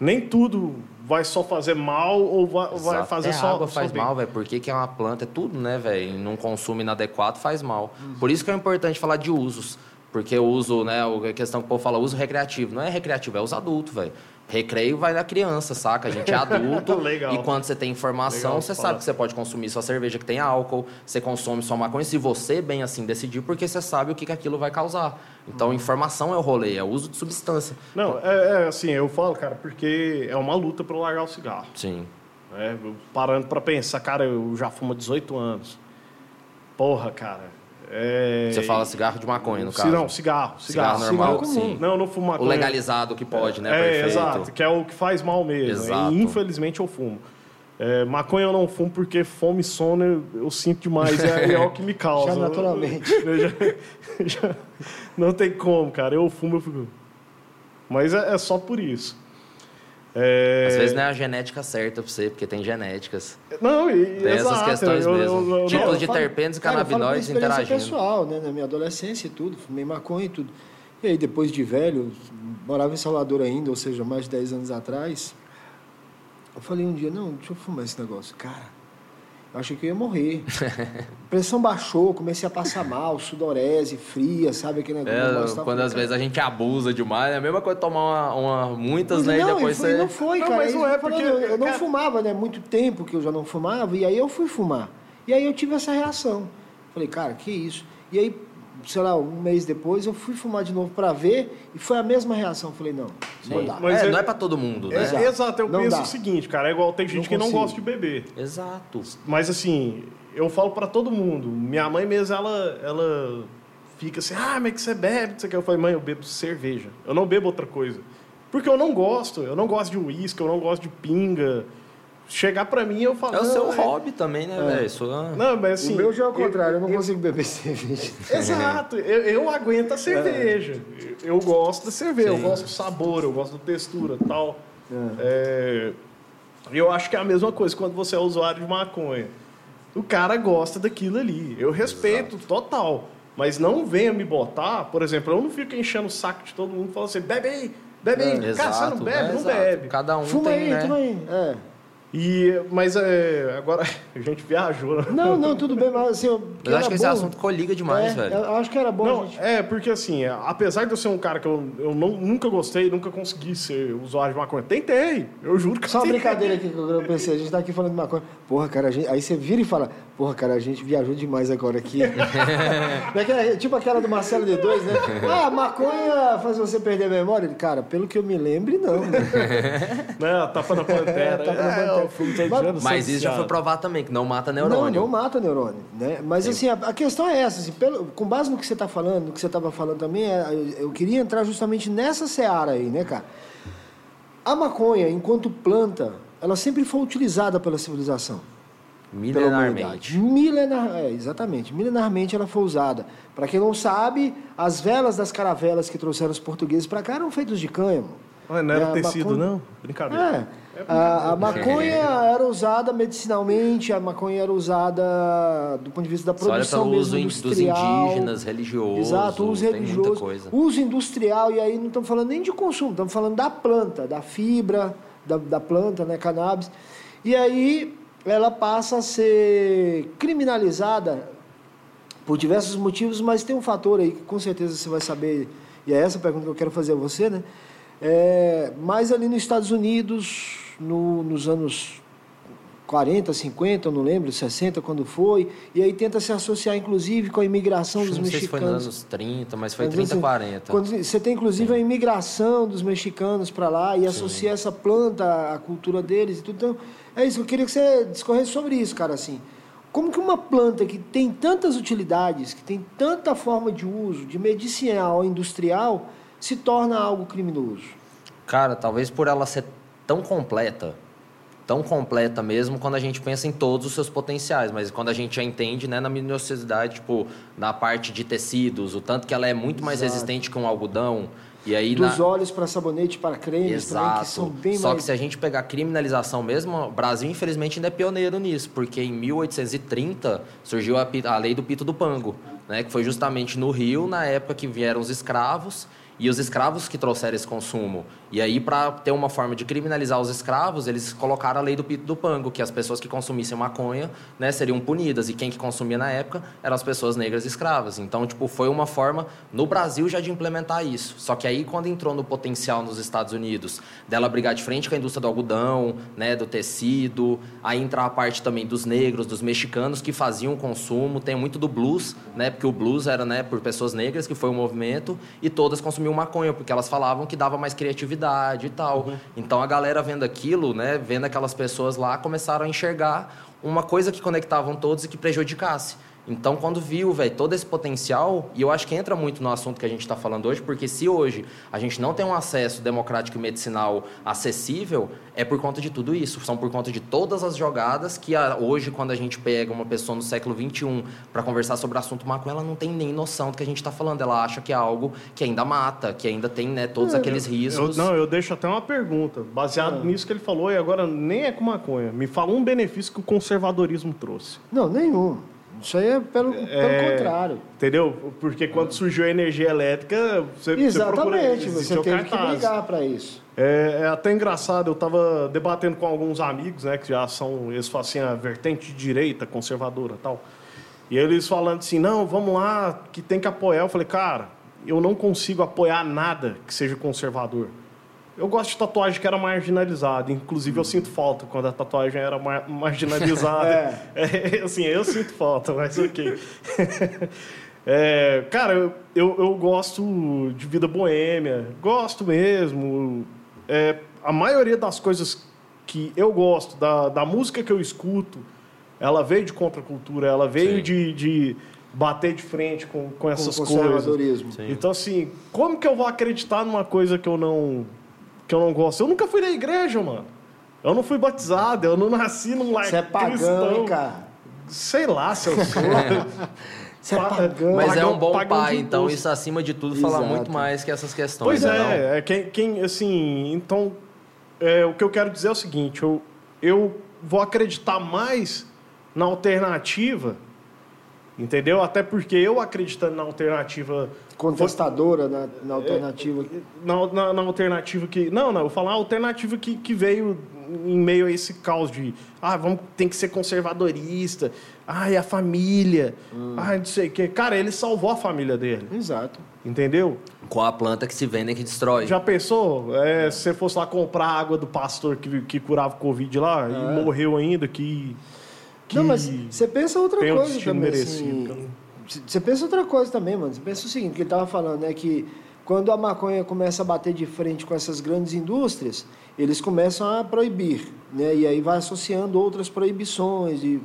nem tudo vai só fazer mal ou vai, vai fazer é, só. A água só faz bem. mal, velho. Por que, que é uma planta? É tudo, né, velho? Num consumo inadequado faz mal. Uhum. Por isso que é importante falar de usos. Porque o uso, né? A questão que o povo fala, uso recreativo. Não é recreativo, é uso adulto, velho. Recreio vai da criança, saca? A gente é adulto. Legal. E quando você tem informação, Legal, você sabe que você pode consumir sua cerveja que tem álcool, você consome sua maconha, se você bem assim decidir, porque você sabe o que, que aquilo vai causar. Então, informação é o rolê, é o uso de substância. Não, é, é assim, eu falo, cara, porque é uma luta para largar o cigarro. Sim. É, parando para pensar, cara, eu já fumo há 18 anos. Porra, cara, É... Você fala cigarro de maconha, no caso. Não, cigarro. Cigarro, Cigarro normal, comum. sim. Não, eu não fumo O maconha. legalizado que pode, né? É, exato, que é o que faz mal mesmo. Exato. E, infelizmente eu fumo. É, maconha eu não fumo porque fome e sono eu, eu sinto demais, é, é o que me causa. Já naturalmente. Eu já- já- não tem como, cara. Eu fumo, eu fico. Mas é, é só por isso. É, Às vezes não é a genética certa pra você, porque tem genéticas. Não, e, Tem essas exato, questões eu- mesmo. eu- eu- Tipo não, de falo- terpenos e canabinoides interagindo. pessoal, né? Na minha adolescência e tudo, fumei maconha e tudo. E aí, depois de velho, morava em Salvador ainda, ou seja, mais de 10 anos atrás, eu falei um dia, não, deixa eu fumar esse negócio. Cara, eu achei que eu ia morrer. Pressão baixou, comecei a passar mal, sudorese, fria, sabe aquele negócio? É, negócio tá- quando às vezes a gente abusa demais, é a mesma coisa tomar uma, uma- muitas, né? não, e depois foi, você. não foi, Não, cara. mas não é porque, Eu, eu não fumava, né? Muito tempo que eu já não fumava, e aí eu fui fumar. E aí eu tive essa reação. Falei, cara, que isso? E aí, sei lá, um mês depois, eu fui fumar de novo pra ver, e foi a mesma reação. Falei, não, não dá. Mas é, é- não é pra todo mundo, né? É, Exato. exato, eu Não penso dá. o seguinte, cara, é igual tem gente Não que não gosta de beber. Exato. Mas assim, eu falo pra todo mundo. Minha mãe mesmo, ela, ela fica assim, ah, mas que você bebe? Não sei o que. Eu falei, mãe, eu bebo cerveja. Eu não bebo outra coisa. Porque eu não gosto. Eu não gosto de uísque, eu não gosto de pinga. Chegar pra mim, eu falo... É o não, seu é- hobby também, né, velho? Sua... Não, mas assim... o meu já é o contrário, eu não eu- consigo beber cerveja. Exato, eu, eu aguento a cerveja. Eu, eu gosto da cerveja, eu Sim. gosto do sabor, eu gosto da textura e tal. É, eu acho que é a mesma coisa quando você é usuário de maconha. O cara gosta daquilo ali. Eu respeito total. Mas não venha me botar, por exemplo, eu não fico enchendo o saco de todo mundo falando assim, bebe aí, bebe aí. É, cara, você não exato, bebe? é, não exato. bebe. Cada um Fuma tem, aí, né? toma aí. É. E, mas é, agora a gente viajou. né? Não, não, tudo bem, mas assim... Eu, Mas acho que esse bom, assunto coliga demais, é, velho. Eu acho que era bom a Não, gente... é, porque assim, é, apesar de eu ser um cara que eu, eu não- nunca gostei, nunca consegui ser usuário de maconha. Tentei, eu juro que Só uma tentei. brincadeira aqui que eu pensei. A gente tá aqui falando de maconha. Porra, cara, a gente... aí você vira e fala: Porra, cara, a gente viajou demais agora aqui. Não é que é tipo aquela do Marcelo D2, né? Ah, maconha faz você perder a memória? Cara, pelo que eu me lembre, não. Né? Né, tapa na pantera. tapa na É, pantera. Todo Mas- Mas isso já foi provado também, que não mata Não, neurônio. não mata neurônio, né? Mas assim, a, a questão é essa, assim, pelo- com base no que você está falando, no que você estava falando também, é, eu, eu queria entrar justamente nessa seara aí, né, cara? A maconha, enquanto planta, ela sempre foi utilizada pela civilização. pela humanidade. Milenarmente. Milenar, é, exatamente. Milenarmente ela foi usada. Para quem não sabe, as velas das caravelas que trouxeram os portugueses para cá eram feitas de cânhamo. Não era a tecido, maconha- não? Brincadeira. É. A, a maconha era usada medicinalmente, a maconha era usada do ponto de vista da Só olha produção pelo mesmo uso in- dos industrial. indígenas, religioso. Exato, uso tem religioso, muita coisa. uso industrial, e aí não estamos falando nem de consumo, estamos falando da planta, da fibra da, da planta, né, cannabis. E aí ela passa a ser criminalizada por diversos motivos, mas tem um fator aí que com certeza você vai saber, e é essa a pergunta que eu quero fazer a você, né? É, mas ali nos Estados Unidos, no- nos anos 40, 50, eu não lembro, 60, quando foi, e aí tenta se associar, inclusive, com a imigração dos que não sei se foi nos mexicanos. anos 30, mas foi Mas, 30, assim, 40. Quando você tem, inclusive, a imigração dos mexicanos para lá e associa essa planta à cultura deles e tudo. Então, é isso. Eu queria que você discorresse sobre isso, cara. Assim, como que uma planta que tem tantas utilidades, que tem tanta forma de uso, de medicinal industrial, se torna algo criminoso? Cara, talvez por ela ser tão completa, tão completa mesmo, quando a gente pensa em todos os seus potenciais, mas quando a gente já entende, né, na minuciosidade, tipo, na parte de tecidos, o tanto que ela é muito mais Exato. resistente que um algodão, e aí Dos na... óleos para sabonete, para cremes também, Exato. que são bem Só mais... que se a gente pegar criminalização mesmo, o Brasil infelizmente ainda é pioneiro nisso, porque em 1830 surgiu a, a lei do pito do pango, né, que foi justamente no Rio, na época que vieram os escravos, e os escravos que trouxeram esse consumo. E aí, para ter uma forma de criminalizar os escravos, eles colocaram a lei do pito do pango, que as pessoas que consumissem maconha né, seriam punidas. E quem que consumia na época eram as pessoas negras escravas. Então, tipo, foi uma forma no Brasil já de implementar isso. Só que aí, quando entrou no potencial nos Estados Unidos, dela brigar de frente com a indústria do algodão, né, do tecido, aí entrar a parte também dos negros, dos mexicanos que faziam o consumo. Tem muito do blues, né, porque o blues era né, por pessoas negras, que foi um movimento, e todas consumiam maconha, porque elas falavam que dava mais criatividade e tal. Então a galera vendo aquilo, né, vendo aquelas pessoas lá, começaram a enxergar uma coisa que conectavam todos e que prejudicasse. Então, quando viu, velho, todo esse potencial, e eu acho que entra muito no assunto que a gente está falando hoje, porque se hoje a gente não tem um acesso democrático e medicinal acessível, é por conta de tudo isso. São por conta de todas as jogadas que a, hoje, quando a gente pega uma pessoa no século XXI para conversar sobre o assunto maconha, ela não tem nem noção do que a gente está falando. Ela acha que é algo que ainda mata, que ainda tem né, todos é, aqueles riscos. Eu, não, eu deixo até uma pergunta, baseado é. nisso que ele falou, e agora nem é com maconha. Me fala um benefício que o conservadorismo trouxe. Não, nenhum. Isso aí é pelo, pelo é, contrário. Entendeu? Porque quando surgiu a energia elétrica, você, Exatamente, você, você teve que brigar para isso. É, é, até engraçado, eu estava debatendo com alguns amigos, né, que já são, eles falam assim, a vertente de direita, conservadora tal. E eles falando assim, não, vamos lá, que tem que apoiar. Eu falei, cara, eu não consigo apoiar nada que seja conservador. Eu gosto de tatuagem que era marginalizada. Inclusive, eu sinto falta quando a tatuagem era mar marginalizada. é. é. assim, eu sinto falta, mas ok. é, cara, eu, eu, eu, gosto de vida boêmia. Gosto mesmo. É, a maioria das coisas que eu gosto, da, da música que eu escuto, ela veio de contracultura, ela veio de, de bater de frente com, com essas com coisas. Sim. Então, assim, como que eu vou acreditar numa coisa que eu não que eu não gosto. Eu nunca fui na igreja, mano. Eu não fui batizado, eu não nasci num lar Você é pagão, cristão. Hein, cara? Sei lá se eu sou. Você é pagão. Mas é um bom pai, então isso acima de tudo Exato. fala muito mais que essas questões. Pois é, é quem, quem, assim, então é, o que eu quero dizer é o seguinte, eu, eu vou acreditar mais na alternativa, entendeu? Até porque eu acreditando na alternativa contestadora na, na alternativa? Na, na, na, alternativa que. Não, não, eu falo a alternativa que, que veio em meio a esse caos de. Ah, vamos, tem que ser conservadorista. Ai, a família. Hum. Ai, não sei o quê. Cara, ele salvou a família dele. Exato. Entendeu? Com a planta que se vende que destrói. Já pensou? É, se você fosse lá comprar água do pastor que, que curava o Covid lá é. e morreu ainda, que. Que não, mas você pensa outra coisa também. Merecido, assim... Você pensa outra coisa também, mano. Você pensa o seguinte, que ele estava falando, né? Que quando a maconha começa a bater de frente com essas grandes indústrias, eles começam a proibir, né? E aí vai associando outras proibições, e,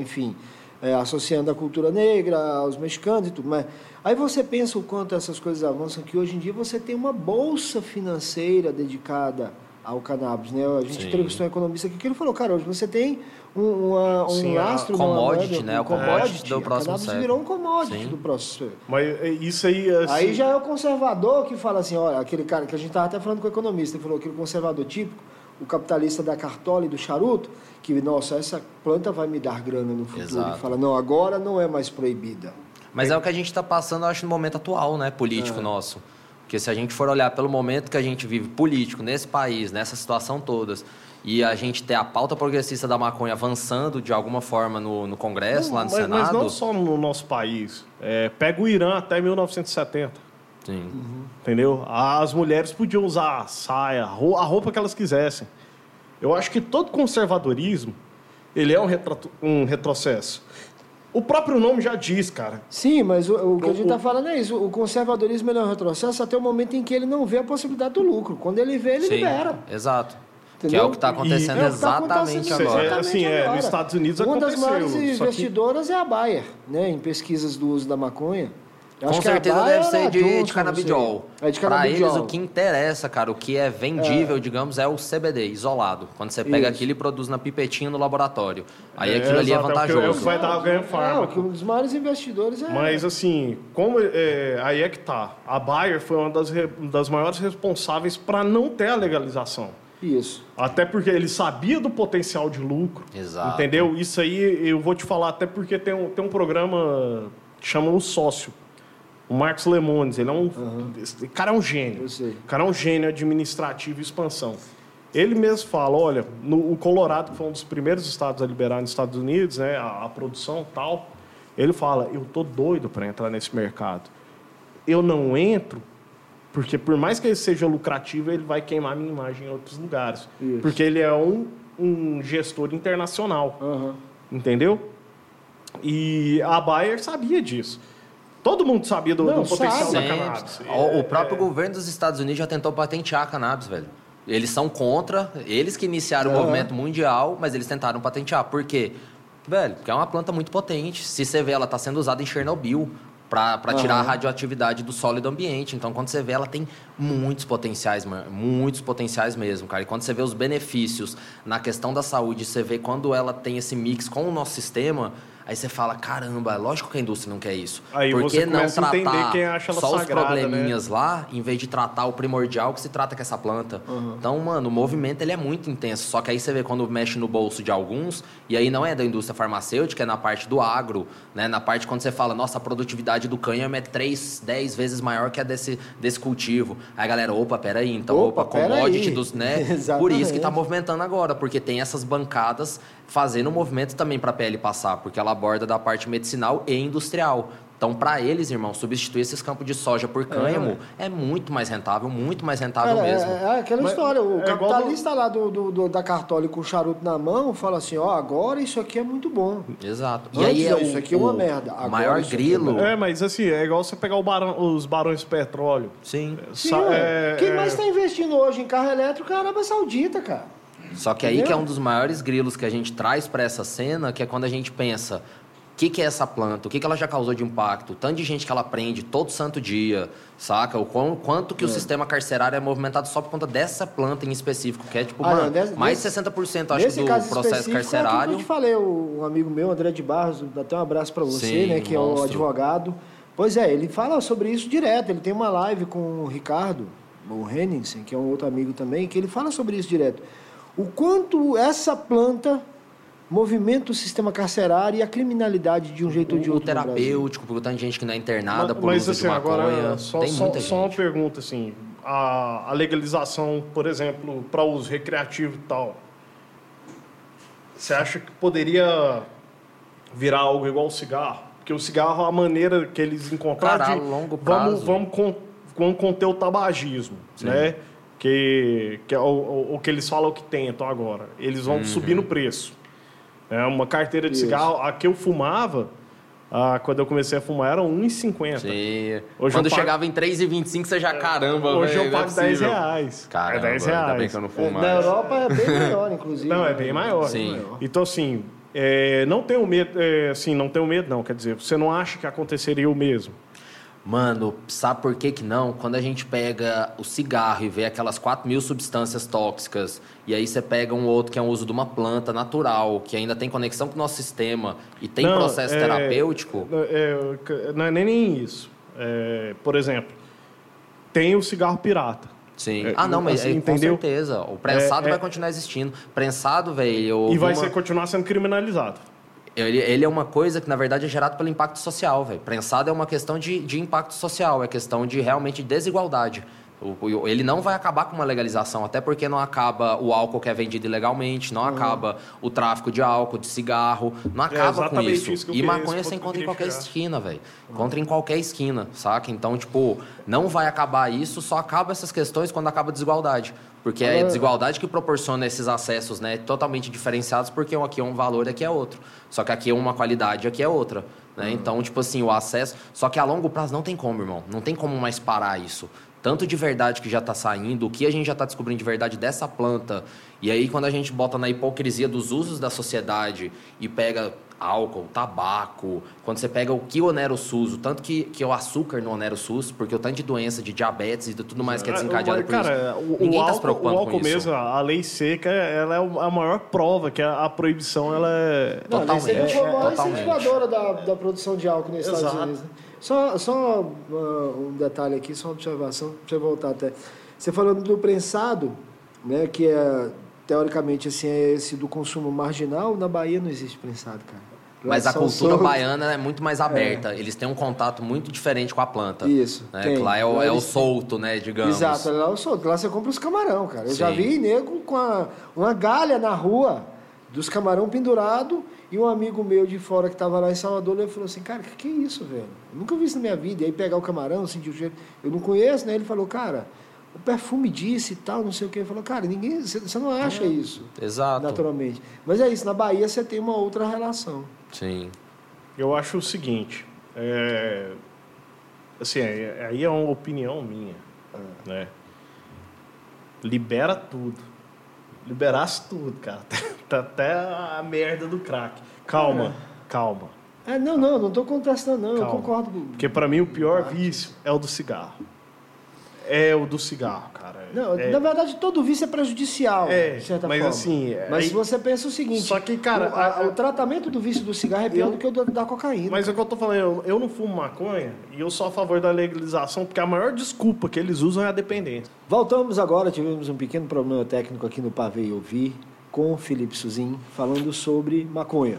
enfim, é, associando a cultura negra aos mexicanos e tudo. Mas aí você pensa o quanto essas coisas avançam, que hoje em dia você tem uma bolsa financeira dedicada ao cannabis, né? A gente Sim. entrevistou um economista aqui que ele falou, cara, hoje você tem um, uma, um Sim, lastro... Commodity, né? Um commodity do próximo cannabis virou um commodity Sim. do próximo Mas é, isso aí... Assim... Aí já é o conservador que fala assim, olha, aquele cara que a gente estava até falando com o economista, ele falou aquele conservador típico, o capitalista da cartola e do charuto, que, nossa, essa planta vai me dar grana no futuro. Exato. Ele fala, não, agora não é mais proibida. Mas é o que a gente está passando, eu acho, no momento atual, né? Político é. nosso. Porque se a gente for olhar pelo momento que a gente vive político nesse país, nessa situação todas, e a gente ter a pauta progressista da maconha avançando de alguma forma no, no Congresso, não, lá no mas, Senado. Mas não só no nosso país. É, pega o Irã até 1970. Sim. Uhum. Entendeu? As mulheres podiam usar saia, a roupa que elas quisessem. Eu acho que todo conservadorismo ele é um, retro, um retrocesso. O próprio nome já diz, cara. Sim, mas o, o que a gente está falando é isso. O conservadorismo é um retrocesso até o momento em que ele não vê a possibilidade do lucro. Quando ele vê, ele Sim, libera. Exato. Entendeu? Que é o que está acontecendo e exatamente tá agora. É, assim, é, nos Estados Unidos Uma aconteceu. Uma das maiores investidoras que... é a Bayer, né, em pesquisas do uso da maconha. Eu Com certeza deve ser de, de canabidiol. É de Para eles, o que interessa, cara, o que é vendível, é. digamos, é o CBD, isolado. Quando você pega Isso. aquilo e produz na pipetinha no laboratório. Aí é, aquilo ali é vantajoso. É o que vai dar ganho fármaco. É, um dos maiores investidores é... Mas, assim, como é, aí é que tá. A Bayer foi uma das, das maiores responsáveis para não ter a legalização. Isso. Até porque ele sabia do potencial de lucro. Exato. Entendeu? Isso aí eu vou te falar, até porque tem um, tem um programa que chama O Sócio o Marcos Lemones, ele é um. Uhum. Esse cara é um gênio. O cara é um gênio administrativo e expansão. Ele mesmo fala: olha, no, o Colorado, que foi um dos primeiros estados a liberar nos Estados Unidos, né, a, a produção tal, ele fala: eu tô doido para entrar nesse mercado. Eu não entro porque, por mais que ele seja lucrativo, ele vai queimar minha imagem em outros lugares. Isso. Porque ele é um, um gestor internacional. Uhum. Entendeu? E a Bayer sabia disso. Todo mundo sabia do, Não, do potencial sabe. da cannabis. O, o próprio é... governo dos Estados Unidos já tentou patentear a cannabis, velho. Eles são contra, eles que iniciaram o movimento mundial, mas eles tentaram patentear. Por quê? Velho, porque é uma planta muito potente. Se você vê, ela está sendo usada em Chernobyl para tirar a radioatividade do solo e do ambiente. Então, quando você vê, ela tem muitos potenciais, mano, muitos potenciais mesmo, cara. E quando você vê os benefícios na questão da saúde, você vê quando ela tem esse mix com o nosso sistema, Aí você fala, caramba, lógico que a indústria não quer isso. Aí Por que não tratar só os sagrada, né? probleminhas lá, em vez de tratar o primordial que se trata com essa planta? Então, mano, o movimento ele é muito intenso. Só que aí você vê quando mexe no bolso de alguns, e aí não é da indústria farmacêutica, é na parte do agro, né? Na parte quando você fala, nossa, a produtividade do cânhamo é 3, 10 vezes maior que a desse, desse cultivo. Aí a galera, opa, peraí, então, Opa, opa, commodity dos, né? Por isso que tá movimentando agora, porque tem essas bancadas fazendo o movimento também para a pele passar, porque ela aborda da parte medicinal e industrial. Então, para eles, irmão, substituir esses campos de soja por cânhamo é, muito mais rentável, muito mais rentável Cara, mesmo. é, é aquela Mas história. O é igual capitalista lá do, do- do- da cartola com o charuto na mão fala assim: ó, agora isso aqui é muito bom. Exato. E Antes, aí é isso aqui é uma o merda. Agora maior é grilo. É, mas assim, é igual você pegar o barão- os barões de petróleo. Sim. Sim, Sa- é- Quem é- mais está investindo hoje em carro elétrico é a Arábia Saudita, cara. Só que aí Entendeu? que é um dos maiores grilos que a gente traz para essa cena, que é quando a gente pensa o que, que é essa planta, o que, que ela já causou de impacto, o tanto de gente que ela prende todo santo dia, saca? O quão- quanto que o sistema carcerário é movimentado só por conta dessa planta em específico, que é tipo, Ah, mano, nesse- mais de nesse- 60% acho do processo é carcerário. eu te falei, um amigo meu, André de Barros, dá até um abraço para você, Sim, né, que é o monstro. advogado. Pois é, ele fala sobre isso direto. Ele tem uma live com o Ricardo, o Henningsen, que é um outro amigo também, que ele fala sobre isso direto. O quanto essa planta movimenta o sistema carcerário e a criminalidade de um jeito ou de o, o outro. no Brasil. terapêutico, porque tem gente que não é internada Ma- por Mas uso assim, de maconha. agora, só, tem só, muita só uma gente. pergunta, assim. A, a legalização, por exemplo, para uso recreativo e tal, você acha que poderia virar algo igual o cigarro? Porque o cigarro, a maneira que eles encontraram Cara, a de... longo Vamos, prazo. vamos, con- vamos conter o tabagismo, né? Que, que é o, o, o que eles falam que tentam agora. Eles Uhum. vão subir no preço. É uma carteira de Isso. cigarro, a que eu fumava, ah, quando eu comecei a fumar, era 1,50. Sim. Hoje Quando eu pago- chegava em 3,25, você já, caramba, Hoje velho, eu não é pago 10 possível. reais. Caramba, é 10 ainda bem reais. que eu não É, fumo na mais. Europa é bem maior, inclusive. Não, é bem maior. Sim. Bem maior. Então, assim, é, não tenho medo, é, assim, não tenho medo, não. Quer dizer, você não acha que aconteceria o mesmo? Mano, sabe por que que não? Quando a gente pega o cigarro e vê aquelas 4 mil substâncias tóxicas, e aí você pega um outro que é um uso de uma planta natural, que ainda tem conexão com o nosso sistema e tem Não, processo é- terapêutico, É, não é nem isso. É, por exemplo, tem o cigarro pirata. sim. é, ah, não, mas assim, é, com certeza. O prensado É, é- vai continuar existindo. Prensado, velho. E vai ser, continuar sendo criminalizado. Ele, ele é uma coisa que, na verdade, é gerado pelo impacto social, velho. Prensado é uma questão de, de impacto social, é questão de realmente desigualdade. Ele não vai acabar com uma legalização, até porque não acaba o álcool que é vendido ilegalmente, não acaba o tráfico de álcool, de cigarro, não acaba com exatamente isso. isso e maconha você encontra em qualquer esquina, velho. Encontra em qualquer esquina, saca? Então, tipo, não vai acabar isso, só acaba essas questões quando acaba a desigualdade. Porque é a desigualdade que proporciona esses acessos, né? Totalmente diferenciados, porque aqui é um valor e aqui é outro. Só que aqui é uma qualidade aqui é outra. Né? Então, tipo assim, o acesso. Só que a longo prazo não tem como, irmão. Não tem como mais parar isso. Tanto de verdade que já está saindo, o que a gente já está descobrindo de verdade dessa planta. E aí, quando a gente bota na hipocrisia dos usos da sociedade e pega álcool, tabaco, quando você pega o que onera o SUS, o tanto que, que o açúcar não onera o SUS, porque o tanto de doença, de diabetes e de tudo mais que é desencadeado Mas, por cara, isso. o, Ninguém o está se álcool, preocupando o álcool com isso. mesmo, a lei seca, ela é a maior prova que a, a proibição ela é... Não, Totalmente, a maior totalmente. incentivadora da, da produção de álcool nos Estados. Unidos. né? Só, só uh, um detalhe aqui, só uma observação, deixa eu voltar até. Você falando do prensado, né, que é, teoricamente, assim, é esse do consumo marginal, na Bahia não existe prensado, cara. Lá Mas a cultura baiana é muito mais aberta. Eles têm um contato muito diferente com a planta. Isso, Né? tem. Que Lá é o, é o solto, né? Digamos. Exato, lá eu sou. Lá você compra os camarão, cara. Eu já Sim. vi nego com a- uma galha na rua dos camarão pendurado e um amigo meu de fora que estava lá em Salvador, ele falou assim, cara, que que é isso, velho? Eu nunca vi isso na minha vida. E aí pegar o camarão, sentir o cheiro. Eu não conheço, né? Ele falou, cara, o perfume disse e tal, não sei o que. Ele falou, cara, ninguém, você não acha isso Exato. naturalmente. Mas é isso, na Bahia você tem uma outra relação. Sim. Eu acho o seguinte, é, assim, é- aí é uma opinião minha, né? Libera tudo. Liberasse tudo, cara. Tá Até a merda do crack. Calma, calma. É, não, não, não estou contestando, não. Eu Calma. concordo com. Porque para mim o pior vício é o do cigarro. É o do cigarro, cara. Não, é... na verdade, todo vício é prejudicial, É, de certa mas forma. assim, é- Mas aí- se você pensa o seguinte... Só que, cara, o, a- a- o tratamento do vício do cigarro é pior Eu- do que o da cocaína. Mas é o que eu tô falando, eu, eu não fumo maconha e eu sou a favor da legalização, porque a maior desculpa que eles usam é a dependência. Voltamos agora, tivemos um pequeno problema técnico aqui no Pavê e Ouvir, com o Felipe Suzin, falando sobre maconha.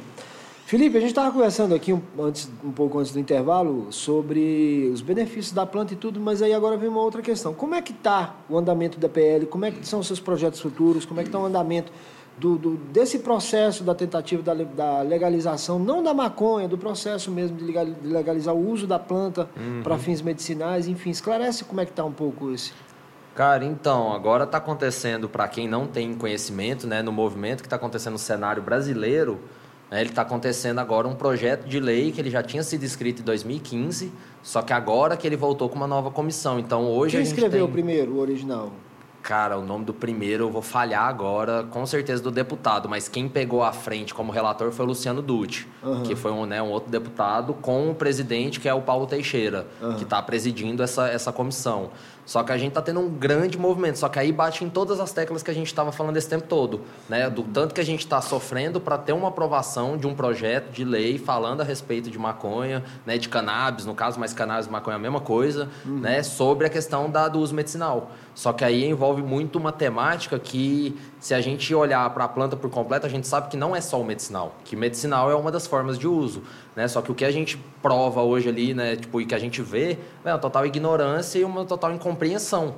Felipe, a gente estava conversando aqui um, antes, um pouco antes do intervalo sobre os benefícios da planta e tudo, mas aí agora vem uma outra questão. Como é que está o andamento da PL? Como é que são os seus projetos futuros? Como é que está o andamento do, do- desse processo da tentativa da, da legalização, não da maconha, do processo mesmo de legal- de legalizar o uso da planta para fins medicinais? Enfim, esclarece como é que está um pouco esse... Cara, então, agora está acontecendo, para quem não tem conhecimento, né, no movimento que está acontecendo no cenário brasileiro, ele está acontecendo agora um projeto de lei que ele já tinha sido escrito em 2015, só que agora que ele voltou com uma nova comissão. Então, hoje Quem a gente escreveu tem... o primeiro, o original? Cara, o nome do primeiro eu vou falhar agora, com certeza do deputado, mas quem pegou a frente como relator foi o Luciano Dutti, Aham. que foi um, né, um outro deputado, com o presidente, que é o Paulo Teixeira, que está presidindo essa, essa comissão. Só que a gente está tendo um grande movimento, só que aí bate em todas as teclas que a gente estava falando esse tempo todo, né? Do tanto que a gente está sofrendo para ter uma aprovação de um projeto de lei falando a respeito de maconha, né? De cannabis, no caso, mas cannabis e maconha é a mesma coisa, né? Sobre a questão da, do uso medicinal. Só que aí envolve muito uma temática que, se a gente olhar para a planta por completo, a gente sabe que não é só o medicinal, que medicinal é uma das formas de uso, né? Só que o que a gente prova hoje ali, né, tipo, e que a gente vê, é uma total ignorância e uma total incompreensão,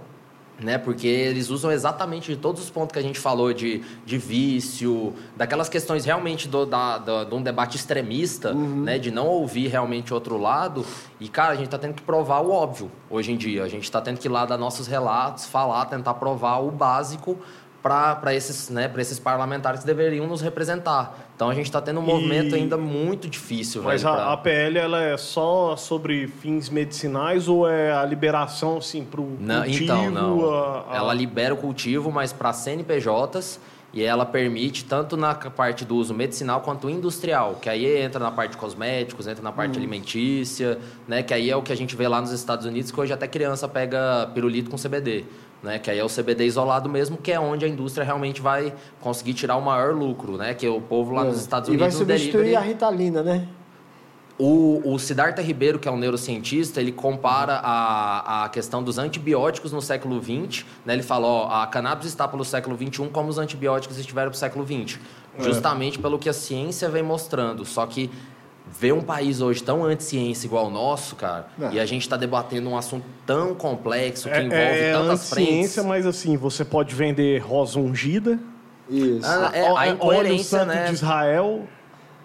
né? Porque eles usam exatamente de todos os pontos que a gente falou de, de vício, daquelas questões realmente do, da, da- de um debate extremista, né? De não ouvir realmente outro lado. E, cara, a gente tá tendo que provar o óbvio hoje em dia. A gente tá tendo que ir lá dar nossos relatos, falar, tentar provar o básico para esses, né, esses parlamentares que deveriam nos representar. Então a gente está tendo um E- movimento ainda muito difícil. Mas velho, a, pra- a PL ela é só sobre fins medicinais ou é a liberação assim para o Não, cultivo? então, não. a- a- Ela libera o cultivo, mas para CNPJs e ela permite tanto na parte do uso medicinal quanto industrial, que aí entra na parte de cosméticos, entra na Hum. parte alimentícia, né? Que aí é o que a gente vê lá nos Estados Unidos, que hoje até criança pega pirulito com CBD. Né, que aí é o CBD isolado mesmo, que é onde a indústria realmente vai conseguir tirar o maior lucro, né? Que o povo lá É. nos Estados E vai Unidos substituir delivery- a Ritalina, né? o, o Siddhartha Ribeiro, que é um neurocientista, ele compara a, a questão dos antibióticos no século XX. Né? Ele fala, ó, a cannabis está pelo século XXI como os antibióticos estiveram para o século XX. Justamente pelo que a ciência vem mostrando. Só que ver um país hoje tão anti-ciência igual o nosso, cara, É. e a gente está debatendo um assunto tão complexo que é, envolve é tantas frentes... ciência, mas assim, você pode vender rosa ungida, Isso. Ah, é, a óleo incoerência, santo né? de Israel,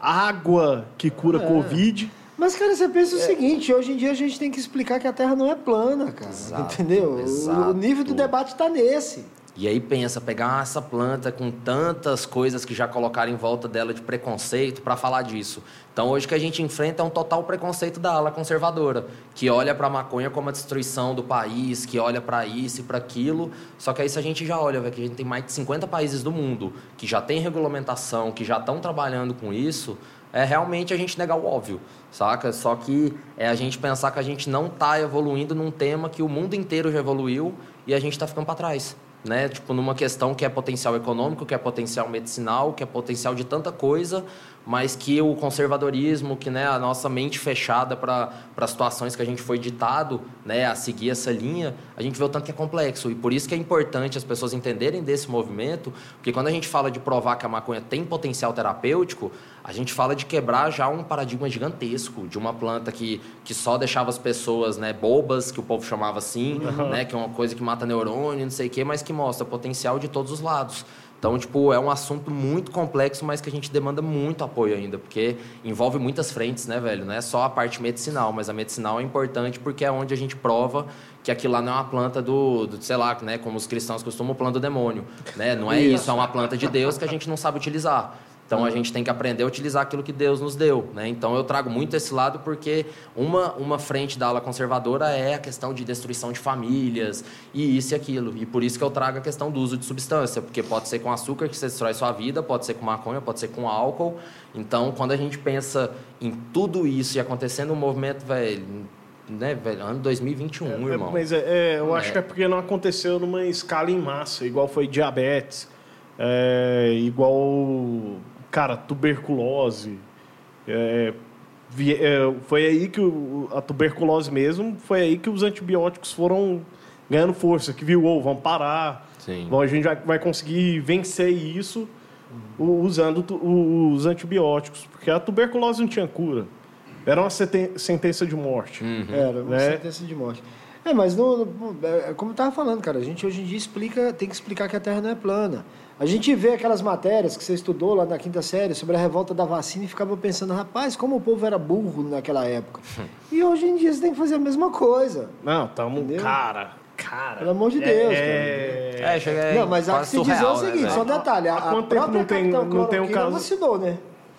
água que cura É. Covid. Mas, cara, você pensa o seguinte, hoje em dia a gente tem que explicar que a Terra não é plana, cara. Exato, entendeu? O- exato. O nível do debate está nesse. E aí pensa, pegar essa planta com tantas coisas que já colocaram em volta dela de preconceito para falar disso. Então hoje que a gente enfrenta é um total preconceito da ala conservadora, que olha para a maconha como a destruição do país, que olha para isso e para aquilo. Só que aí se a gente já olha, véio, que a gente tem mais de 50 países do mundo que já tem regulamentação, que já estão trabalhando com isso, é realmente a gente negar o óbvio, saca? Só que é a gente pensar que a gente não está evoluindo num tema que o mundo inteiro já evoluiu e a gente está ficando para trás né? Tipo, numa questão que é potencial econômico, que é potencial medicinal, que é potencial de tanta coisa, mas que o conservadorismo, que né, a nossa mente fechada para situações que a gente foi ditado né, a seguir essa linha, a gente vê o tanto que é complexo. E por isso que é importante as pessoas entenderem desse movimento, porque quando a gente fala de provar que a maconha tem potencial terapêutico, a gente fala de quebrar já um paradigma gigantesco de uma planta que, que só deixava as pessoas né, bobas, que o povo chamava assim, né, que é uma coisa que mata neurônio, não sei o quê, mas que mostra potencial de todos os lados. Então, tipo, é um assunto muito complexo, mas que a gente demanda muito apoio ainda, porque envolve muitas frentes, né, velho? Não é só a parte medicinal, mas a medicinal é importante porque é onde a gente prova que aquilo lá não é uma planta do, do sei lá, né, como os cristãos costumam, planta do demônio, né? Não é isso, é uma planta de Deus que a gente não sabe utilizar. Então a gente tem que aprender a utilizar aquilo que Deus nos deu, né? Então eu trago muito esse lado porque uma, uma frente da ala conservadora é a questão de destruição de famílias e isso e aquilo. E por isso que eu trago a questão do uso de substância, porque pode ser com açúcar que você destrói sua vida, pode ser com maconha, pode ser com álcool. Então, quando a gente pensa em tudo isso e acontecendo um movimento, velho, né, velho, ano 2021, É, irmão. Mas é, é, eu acho É. que é porque não aconteceu numa escala em massa, igual foi diabetes, é, igual, cara, tuberculose. É, vi- é, foi aí que o- a tuberculose mesmo, foi aí que os antibióticos foram ganhando força, que viu, ou vamos parar, Sim. Bom, a gente vai, vai conseguir vencer isso u- usando tu- o- os antibióticos, porque a tuberculose não tinha cura. Era uma sentença de morte. Era uma Né? sentença de morte. É, mas no, no- é como eu estava falando, cara, a gente hoje em dia explica, tem que explicar que a Terra não é plana. A gente vê aquelas matérias que você estudou lá na quinta série sobre a revolta da vacina e ficava pensando, rapaz, como o povo era burro naquela época. e hoje em dia você tem que fazer a mesma coisa. Não, tamo. Entendeu? Cara, cara. Pelo amor de Deus, é, É, chega aí, não, mas há que se dizer o né, seguinte, velho? só um detalhe, a, Há a quanto tempo própria não tem- não tem um Cloroquina caso- vacinou, né?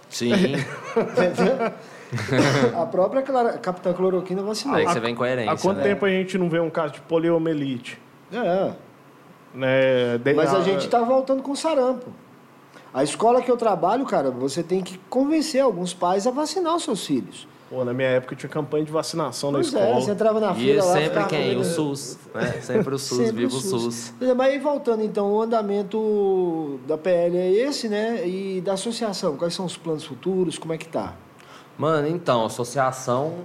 Sim. A própria Clara- Capitã Cloroquina vacinou. Aí você vem coerência. Há quanto né? tempo a gente não vê um caso de poliomielite? É. Né? De- Mas a gente tá voltando com sarampo. A escola que eu trabalho, cara, você tem que convencer alguns pais a vacinar os seus filhos. Pô, na minha época tinha campanha de vacinação na Pois é, escola. você entrava na E fila lá... sempre ficava quem? comendo- O SUS, né? Sempre o SUS, Sempre viva o SUS. Mas aí voltando então, o andamento da PL é esse, né? E da associação, quais são os planos futuros, como é que tá? Mano, então, associação,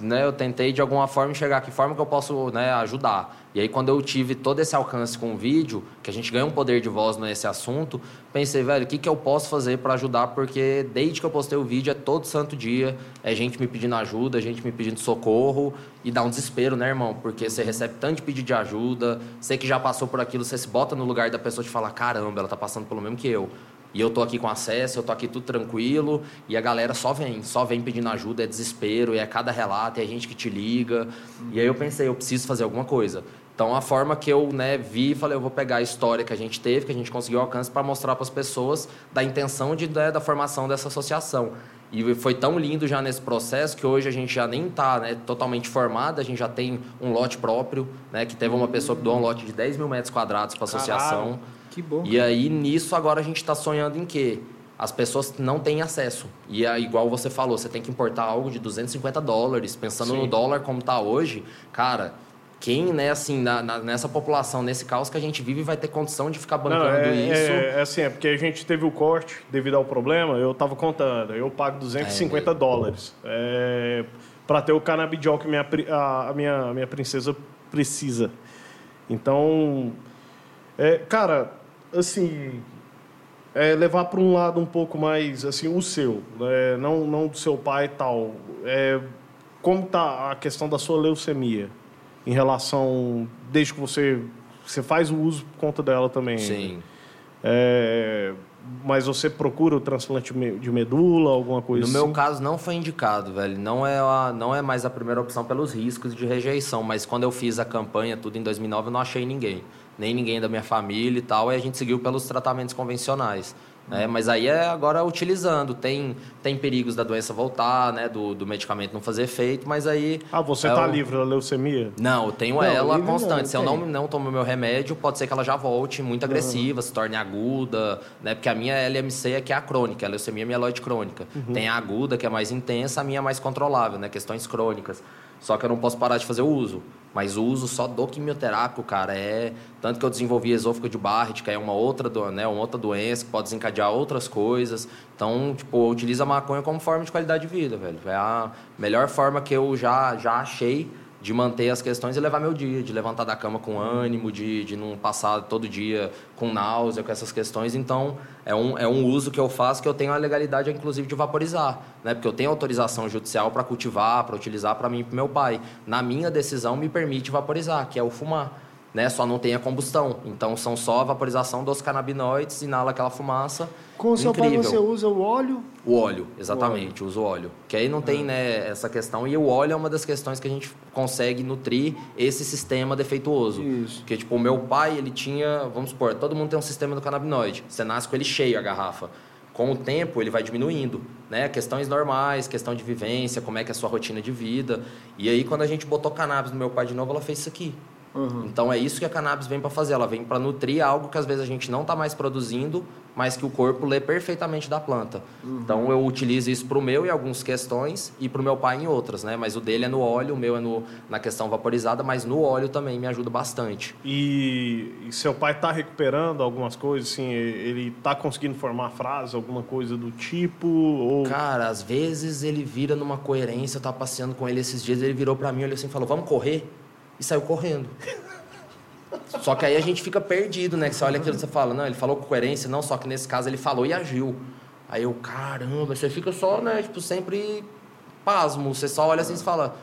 né, eu tentei de alguma forma enxergar que forma que eu posso, né, ajudar. E aí quando eu tive todo esse alcance com o vídeo, que a gente ganha um poder de voz nesse assunto, pensei, velho, o que, que eu posso fazer para ajudar? Porque desde que eu postei o vídeo é todo santo dia, é gente me pedindo ajuda, gente me pedindo socorro e dá um desespero, né, irmão? Porque você recebe tanto pedido de ajuda, você que já passou por aquilo, você se bota no lugar da pessoa e fala, caramba, ela tá passando pelo mesmo que eu. E eu tô aqui com acesso, eu tô aqui tudo tranquilo, e a galera só vem, só vem pedindo ajuda, é desespero, e é cada relato, é gente que te liga. E aí eu pensei, eu preciso fazer alguma coisa. Então a forma que eu né, vi, falei, eu vou pegar a história que a gente teve, que a gente conseguiu alcance para mostrar para as pessoas da intenção de, né, da formação dessa associação. E foi tão lindo já nesse processo que hoje a gente já nem está né, totalmente formado, a gente já tem um lote próprio, né, que teve uma pessoa que doou um lote de 10 mil metros quadrados para a associação. Caralho. Que bom. E aí, nisso, agora a gente está sonhando em quê? As pessoas não têm acesso. E é igual você falou, você tem que importar algo de 250 dólares. Pensando Sim. no dólar como está hoje, cara, quem, né, assim, na- na- nessa população, nesse caos que a gente vive, vai ter condição de ficar bancando Não, é, isso? É, é assim, é porque a gente teve o corte devido ao problema, eu tava contando, eu pago 250 É, dólares é, para ter o canabidiol que minha, a, a minha, a minha princesa precisa. Então, é, cara, assim, é, levar para um lado um pouco mais, assim, o seu, né, não, não do seu pai e tal. É, como tá a questão da sua leucemia em relação, desde que você, você faz o uso por conta dela também? Sim. É, mas você procura o transplante de medula, alguma coisa No meu assim? caso, não foi indicado, velho. Não é, a, não é mais a primeira opção pelos riscos de rejeição. Mas quando eu fiz a campanha, tudo em 2009, eu não achei ninguém. Nem ninguém da minha família e tal. E a gente seguiu pelos tratamentos convencionais. Né? Mas aí é agora utilizando. Tem, tem perigos da doença voltar, né? Do, do medicamento não fazer efeito. Mas aí... Ah, você é tá o- livre da leucemia? Não, eu tenho Não, ela livre não, constante. Se eu não, não tomo meu remédio, pode ser que ela já volte muito agressiva, se torne aguda, né? Porque a minha LMC é que é a crônica, a leucemia mieloide crônica. Tem a aguda, que é mais intensa, a minha é mais controlável, né? Questões crônicas. Só que eu não posso parar de fazer o uso. Mas o uso só do quimioterápico, cara, é... Tanto que eu desenvolvi esôfago de Barrett, que é uma outra, do- né, uma outra doença que pode desencadear outras coisas. Então, tipo, eu utilizo a maconha como forma de qualidade de vida, velho. É a melhor forma que eu já, já achei de manter as questões e levar meu dia, de levantar da cama com ânimo, de, de não passar todo dia com náusea, com essas questões. Então, é um, é um uso que eu faço que eu tenho a legalidade, inclusive, de vaporizar, né? Porque eu tenho autorização judicial para cultivar, para utilizar para mim e para meu pai. Na minha decisão, me permite vaporizar, que é o fumar. Né? Só não tem a combustão. Então, são só a vaporização dos canabinoides, inala aquela fumaça. Com o seu pai você usa o óleo, O óleo, exatamente, uso óleo. Que aí não tem né, essa questão. E o óleo é uma das questões que a gente consegue nutrir esse sistema defeituoso. Isso. Porque, tipo, o meu pai, ele tinha, vamos supor, todo mundo tem um sistema do canabinoide. Você nasce com ele cheio, a garrafa. com o tempo ele vai diminuindo, né? Questões normais, questão de vivência, como é que é a sua rotina de vida. E aí quando a gente botou cannabis no meu pai de novo, ela fez isso aqui. Uhum. Então é isso que a cannabis vem para fazer. Ela vem para nutrir algo que às vezes a gente não está mais produzindo, mas que o corpo lê perfeitamente da planta. Uhum. Então eu utilizo isso para o meu em algumas questões e para o meu pai em outras, né? Mas o dele é no óleo, o meu é no, na questão vaporizada, mas no óleo também me ajuda bastante. E, e seu pai está recuperando algumas coisas, assim, ele está conseguindo formar frases, alguma coisa do tipo? Ou... Cara, às vezes ele vira numa coerência. Eu tava passeando com ele esses dias, ele virou para mim, olhou assim, falou: "Vamos correr?" E saiu correndo. Só que aí a gente fica perdido, né? Que você olha aquilo e você fala, não, ele falou com coerência, não, só que nesse caso ele falou e agiu. Aí eu, caramba, você fica só, né, tipo, sempre pasmo. Você só olha assim e fala,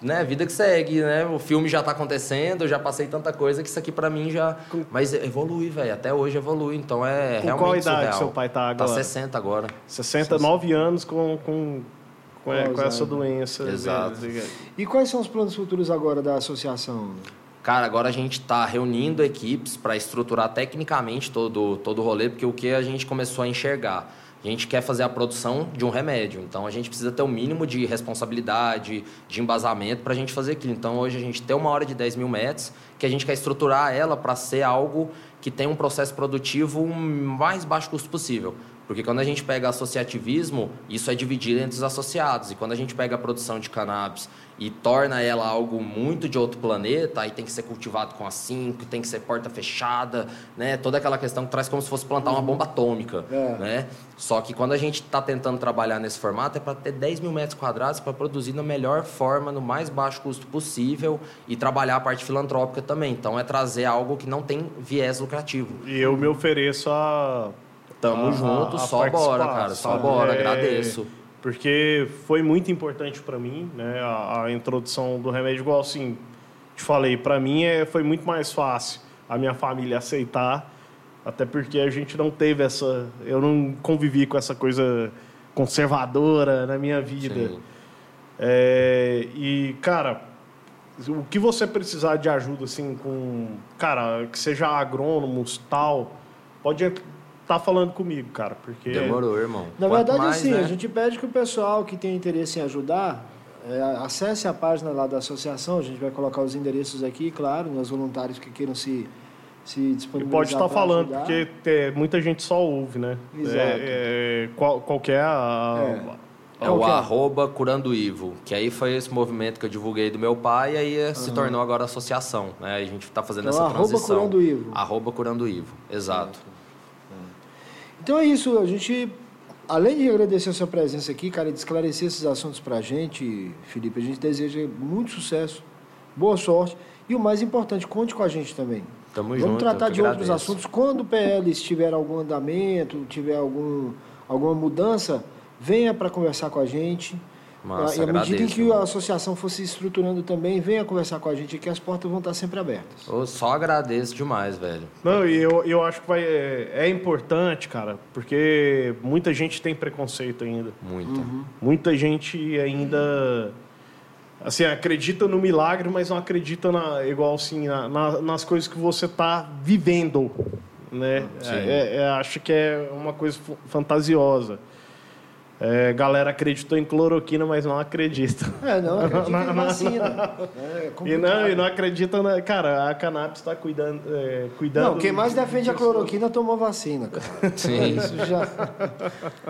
né, vida que segue, né? O filme já tá acontecendo, eu já passei tanta coisa que isso aqui para mim já. Mas evolui, velho. Até hoje evolui. Então é com realmente. Qual idade surreal. seu pai tá agora? Tá 60 agora. 69 anos com, com com, é, com essa doença. Exato. E quais são os planos futuros agora da associação? Cara, agora a gente está reunindo equipes para estruturar tecnicamente todo, todo o rolê, porque o que a gente começou a enxergar? A gente quer fazer a produção de um remédio, então a gente precisa ter o um mínimo de responsabilidade, de embasamento para a gente fazer aquilo. Então hoje a gente tem uma hora de 10 mil metros, que a gente quer estruturar ela para ser algo que tem um processo produtivo mais baixo custo possível. Porque quando a gente pega associativismo, isso é dividido entre os associados. E quando a gente pega a produção de cannabis e torna ela algo muito de outro planeta, aí tem que ser cultivado com a 5, tem que ser porta fechada, né? Toda aquela questão que traz como se fosse plantar uma bomba atômica, é. né? Só que quando a gente está tentando trabalhar nesse formato, é para ter 10 mil metros quadrados para produzir da melhor forma, no mais baixo custo possível e trabalhar a parte filantrópica também. Então é trazer algo que não tem viés lucrativo. E eu me ofereço a Tamo a, junto, a só bora, cara. Só bora, é, agradeço. Porque foi muito importante para mim, né? A, a, introdução do remédio, igual assim, te falei, para mim é, foi muito mais fácil a minha família aceitar, até porque a gente não teve essa. Eu não convivi com essa coisa conservadora na minha vida. É, e, cara, o que você precisar de ajuda, assim, com. Cara, que seja agrônomos, tal, pode tá falando comigo, cara, porque... Demorou, irmão. Na Quanto verdade, mais, assim, né? a gente pede que o pessoal que tem interesse em ajudar, é, acesse a página lá da associação, a gente vai colocar os endereços aqui, claro, nos voluntários que queiram se, se disponibilizar E pode estar falando, ajudar. porque é, muita gente só ouve, né? Exato. É, é qual, qualquer... A, é. é o arroba Curando Ivo, que aí foi esse movimento que eu divulguei do meu pai e aí uhum. se tornou agora associação. Né? A gente está fazendo então, essa transição. Arroba Curando Ivo. Arroba Curando Ivo, exato. Então é isso, a gente, além de agradecer a sua presença aqui, cara, e de esclarecer esses assuntos para a gente, Felipe, a gente deseja muito sucesso, boa sorte e o mais importante, conte com a gente também. Tamo Vamos junto, tratar de outros assuntos. Quando o PL tiver algum andamento, tiver algum, alguma mudança, venha para conversar com a gente. Massa, e à medida em que a associação fosse se estruturando também, venha conversar com a gente aqui, as portas vão estar sempre abertas. Eu só agradeço demais, velho. Não, e eu, eu acho que vai, é, é importante, cara, porque muita gente tem preconceito ainda. Muita. Uhum. Muita gente ainda assim, acredita no milagre, mas não acredita na, igual assim, na, na, nas coisas que você está vivendo, né? É, é, acho que é uma coisa fantasiosa. É, galera acreditou em cloroquina, mas não acredita. É, não acredita em vacina. É e, não, e não acredita na... Cara, a cannabis está cuidando, é, cuidando... Não, quem mais defende a cloroquina tomou vacina, cara. Sim. Isso já...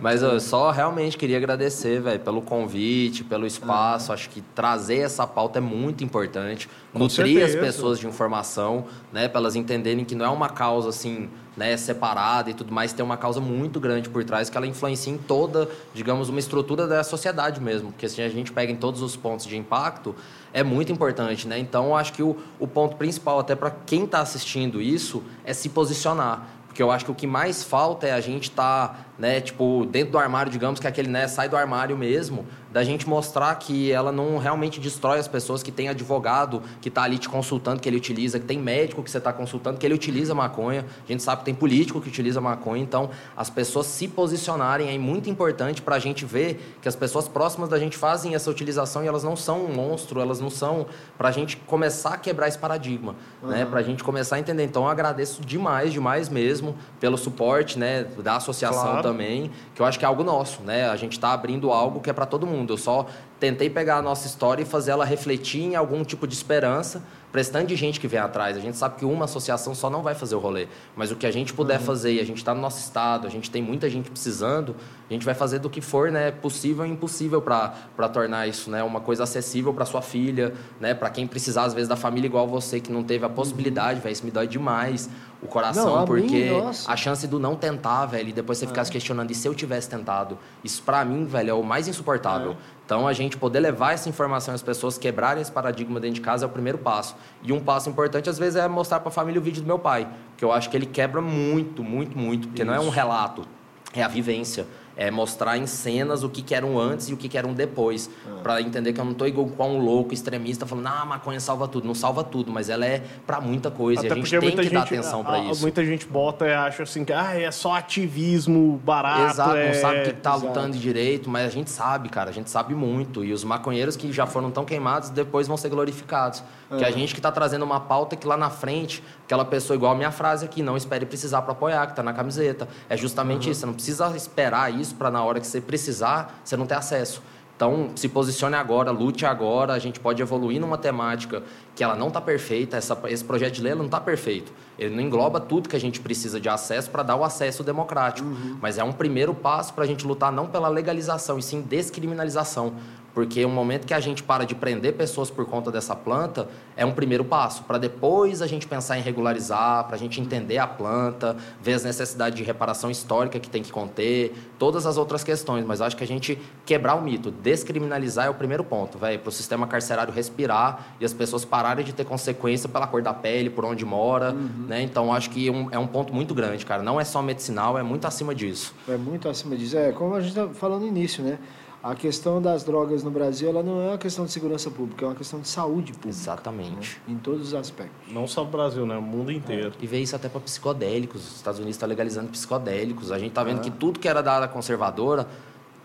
Mas eu só realmente queria agradecer, velho, pelo convite, pelo espaço. Acho que trazer essa pauta é muito importante. Com Nutrir certeza. as pessoas de informação, né? Para elas entenderem que não é uma causa, assim né, separada e tudo mais, tem uma causa muito grande por trás que ela influencia em toda, digamos, uma estrutura da sociedade mesmo. Porque se a gente pega em todos os pontos de impacto, é muito importante, né? Então, acho que o, o ponto principal, até para quem está assistindo isso, é se posicionar. Porque eu acho que o que mais falta é a gente estar, tá, né, tipo, dentro do armário, digamos, que é aquele, né, sai do armário mesmo, da gente mostrar que ela não realmente destrói as pessoas, que tem advogado que está ali te consultando, que ele utiliza, que tem médico que você está consultando, que ele utiliza maconha. A gente sabe que tem político que utiliza maconha. Então, as pessoas se posicionarem é muito importante para a gente ver que as pessoas próximas da gente fazem essa utilização e elas não são um monstro, elas não são. Para a gente começar a quebrar esse paradigma, uhum. né? Para a gente começar a entender. Então, eu agradeço demais, demais mesmo pelo suporte, né, da associação Claro. também, que eu acho que é algo nosso, né? A gente está abrindo algo que é para todo mundo. Eu só tentei pegar a nossa história e fazer ela refletir em algum tipo de esperança para esse tanto de gente que vem atrás. A gente sabe que uma associação só não vai fazer o rolê, mas o que a gente puder fazer, e a gente está no nosso estado, a gente tem muita gente precisando, a gente vai fazer do que for, né, possível e impossível para tornar isso, né, uma coisa acessível para sua filha, né, para quem precisar às vezes da família igual você que não teve a possibilidade, velho, isso me dói demais o coração, Não, mim, porque nossa. a chance do não tentar, velho, e depois você ficar se questionando e se eu tivesse tentado, isso para mim, velho, é o mais insuportável. Então a gente poder levar essa informação às pessoas, quebrarem esse paradigma dentro de casa é o primeiro passo. E um passo importante às vezes é mostrar para a família o vídeo do meu pai, que eu acho que ele quebra muito, muito, muito, porque não é um relato, é a vivência. É mostrar em cenas o que, que era um antes e o que, que era um depois. Pra entender que eu não tô igual com um louco extremista falando, ah, a maconha salva tudo. Não salva tudo, mas ela é pra muita coisa. e a gente tem que dar atenção pra a- isso. Muita gente bota e acha assim que ah, é só ativismo barato. Exato, é... não sabe o que tá Exato. lutando direito, mas a gente sabe, cara, a gente sabe muito. E os maconheiros que já foram tão queimados, depois vão ser glorificados. Que a gente que tá trazendo uma pauta que lá na frente, aquela pessoa, igual a minha frase aqui, não espere precisar para apoiar, que tá na camiseta. É justamente isso, você não precisa esperar isso para na hora que você precisar, você não ter acesso. Então, se posicione agora, lute agora, a gente pode evoluir numa temática que ela não está perfeita, essa, esse projeto de lei não está perfeito. Ele não engloba tudo que a gente precisa de acesso para dar o acesso democrático. Mas é um primeiro passo para a gente lutar não pela legalização, e sim descriminalização. Porque o momento que a gente para de prender pessoas por conta dessa planta é um primeiro passo, para depois a gente pensar em regularizar, para a gente entender a planta, ver as necessidades de reparação histórica que tem que conter, todas as outras questões. Mas acho que a gente quebrar o mito, descriminalizar é o primeiro ponto, velho, para o sistema carcerário respirar e as pessoas pararem de ter consequência pela cor da pele, por onde mora, né? Então acho que é um, é um ponto muito grande, cara. Não é só medicinal, é muito acima disso. É muito acima disso. É, como a gente está falando no início, né? A questão das drogas no Brasil, ela não é uma questão de segurança pública, é uma questão de saúde pública. Exatamente. Em todos os aspectos. Não só o Brasil, né? O mundo inteiro. E vê isso até para psicodélicos. Os Estados Unidos está legalizando psicodélicos. A gente tá vendo que tudo que era da área conservadora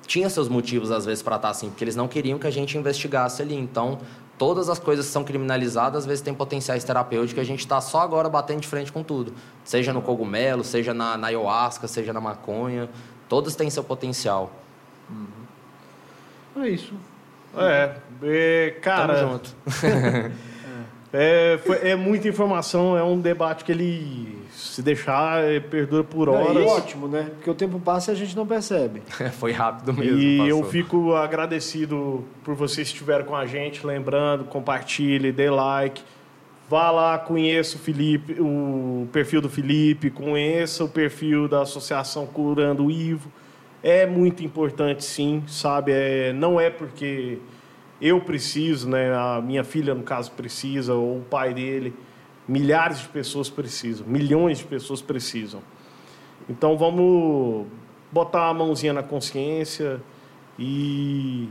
tinha seus motivos, às vezes, para estar assim, porque eles não queriam que a gente investigasse ali. Então, todas as coisas que são criminalizadas, às vezes, têm potenciais terapêuticos. A gente está só agora batendo de frente com tudo. Seja no cogumelo, seja na, na ayahuasca, seja na maconha. Todas têm seu potencial. É isso. É, é, cara. Tamo junto. É, foi- é muita informação, é um debate que ele, se deixar, é, perdura por Não, e horas. ótimo, né? Porque o tempo passa e a gente não percebe. Foi rápido mesmo. E eu passou. fico agradecido por vocês que estiveram com a gente. Lembrando, compartilhe, dê like. Vá lá, conheça o Felipe, o perfil do Felipe, conheça o perfil da Associação Curando o Ivo. É muito importante, sim, sabe? É, não é porque eu preciso, né? A minha filha, no caso, precisa, ou o pai dele. Milhares de pessoas precisam, milhões de pessoas precisam. Então vamos botar a mãozinha na consciência e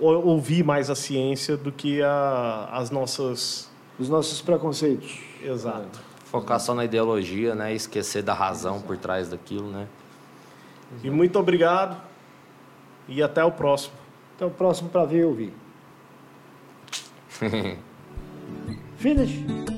ou- ouvir mais a ciência do que a- as nossas. Os nossos preconceitos. Exato. Focar só na ideologia, né? Esquecer da razão por trás daquilo, né? E muito obrigado e até o próximo. Então, próximo para ver e ouvir. Finish.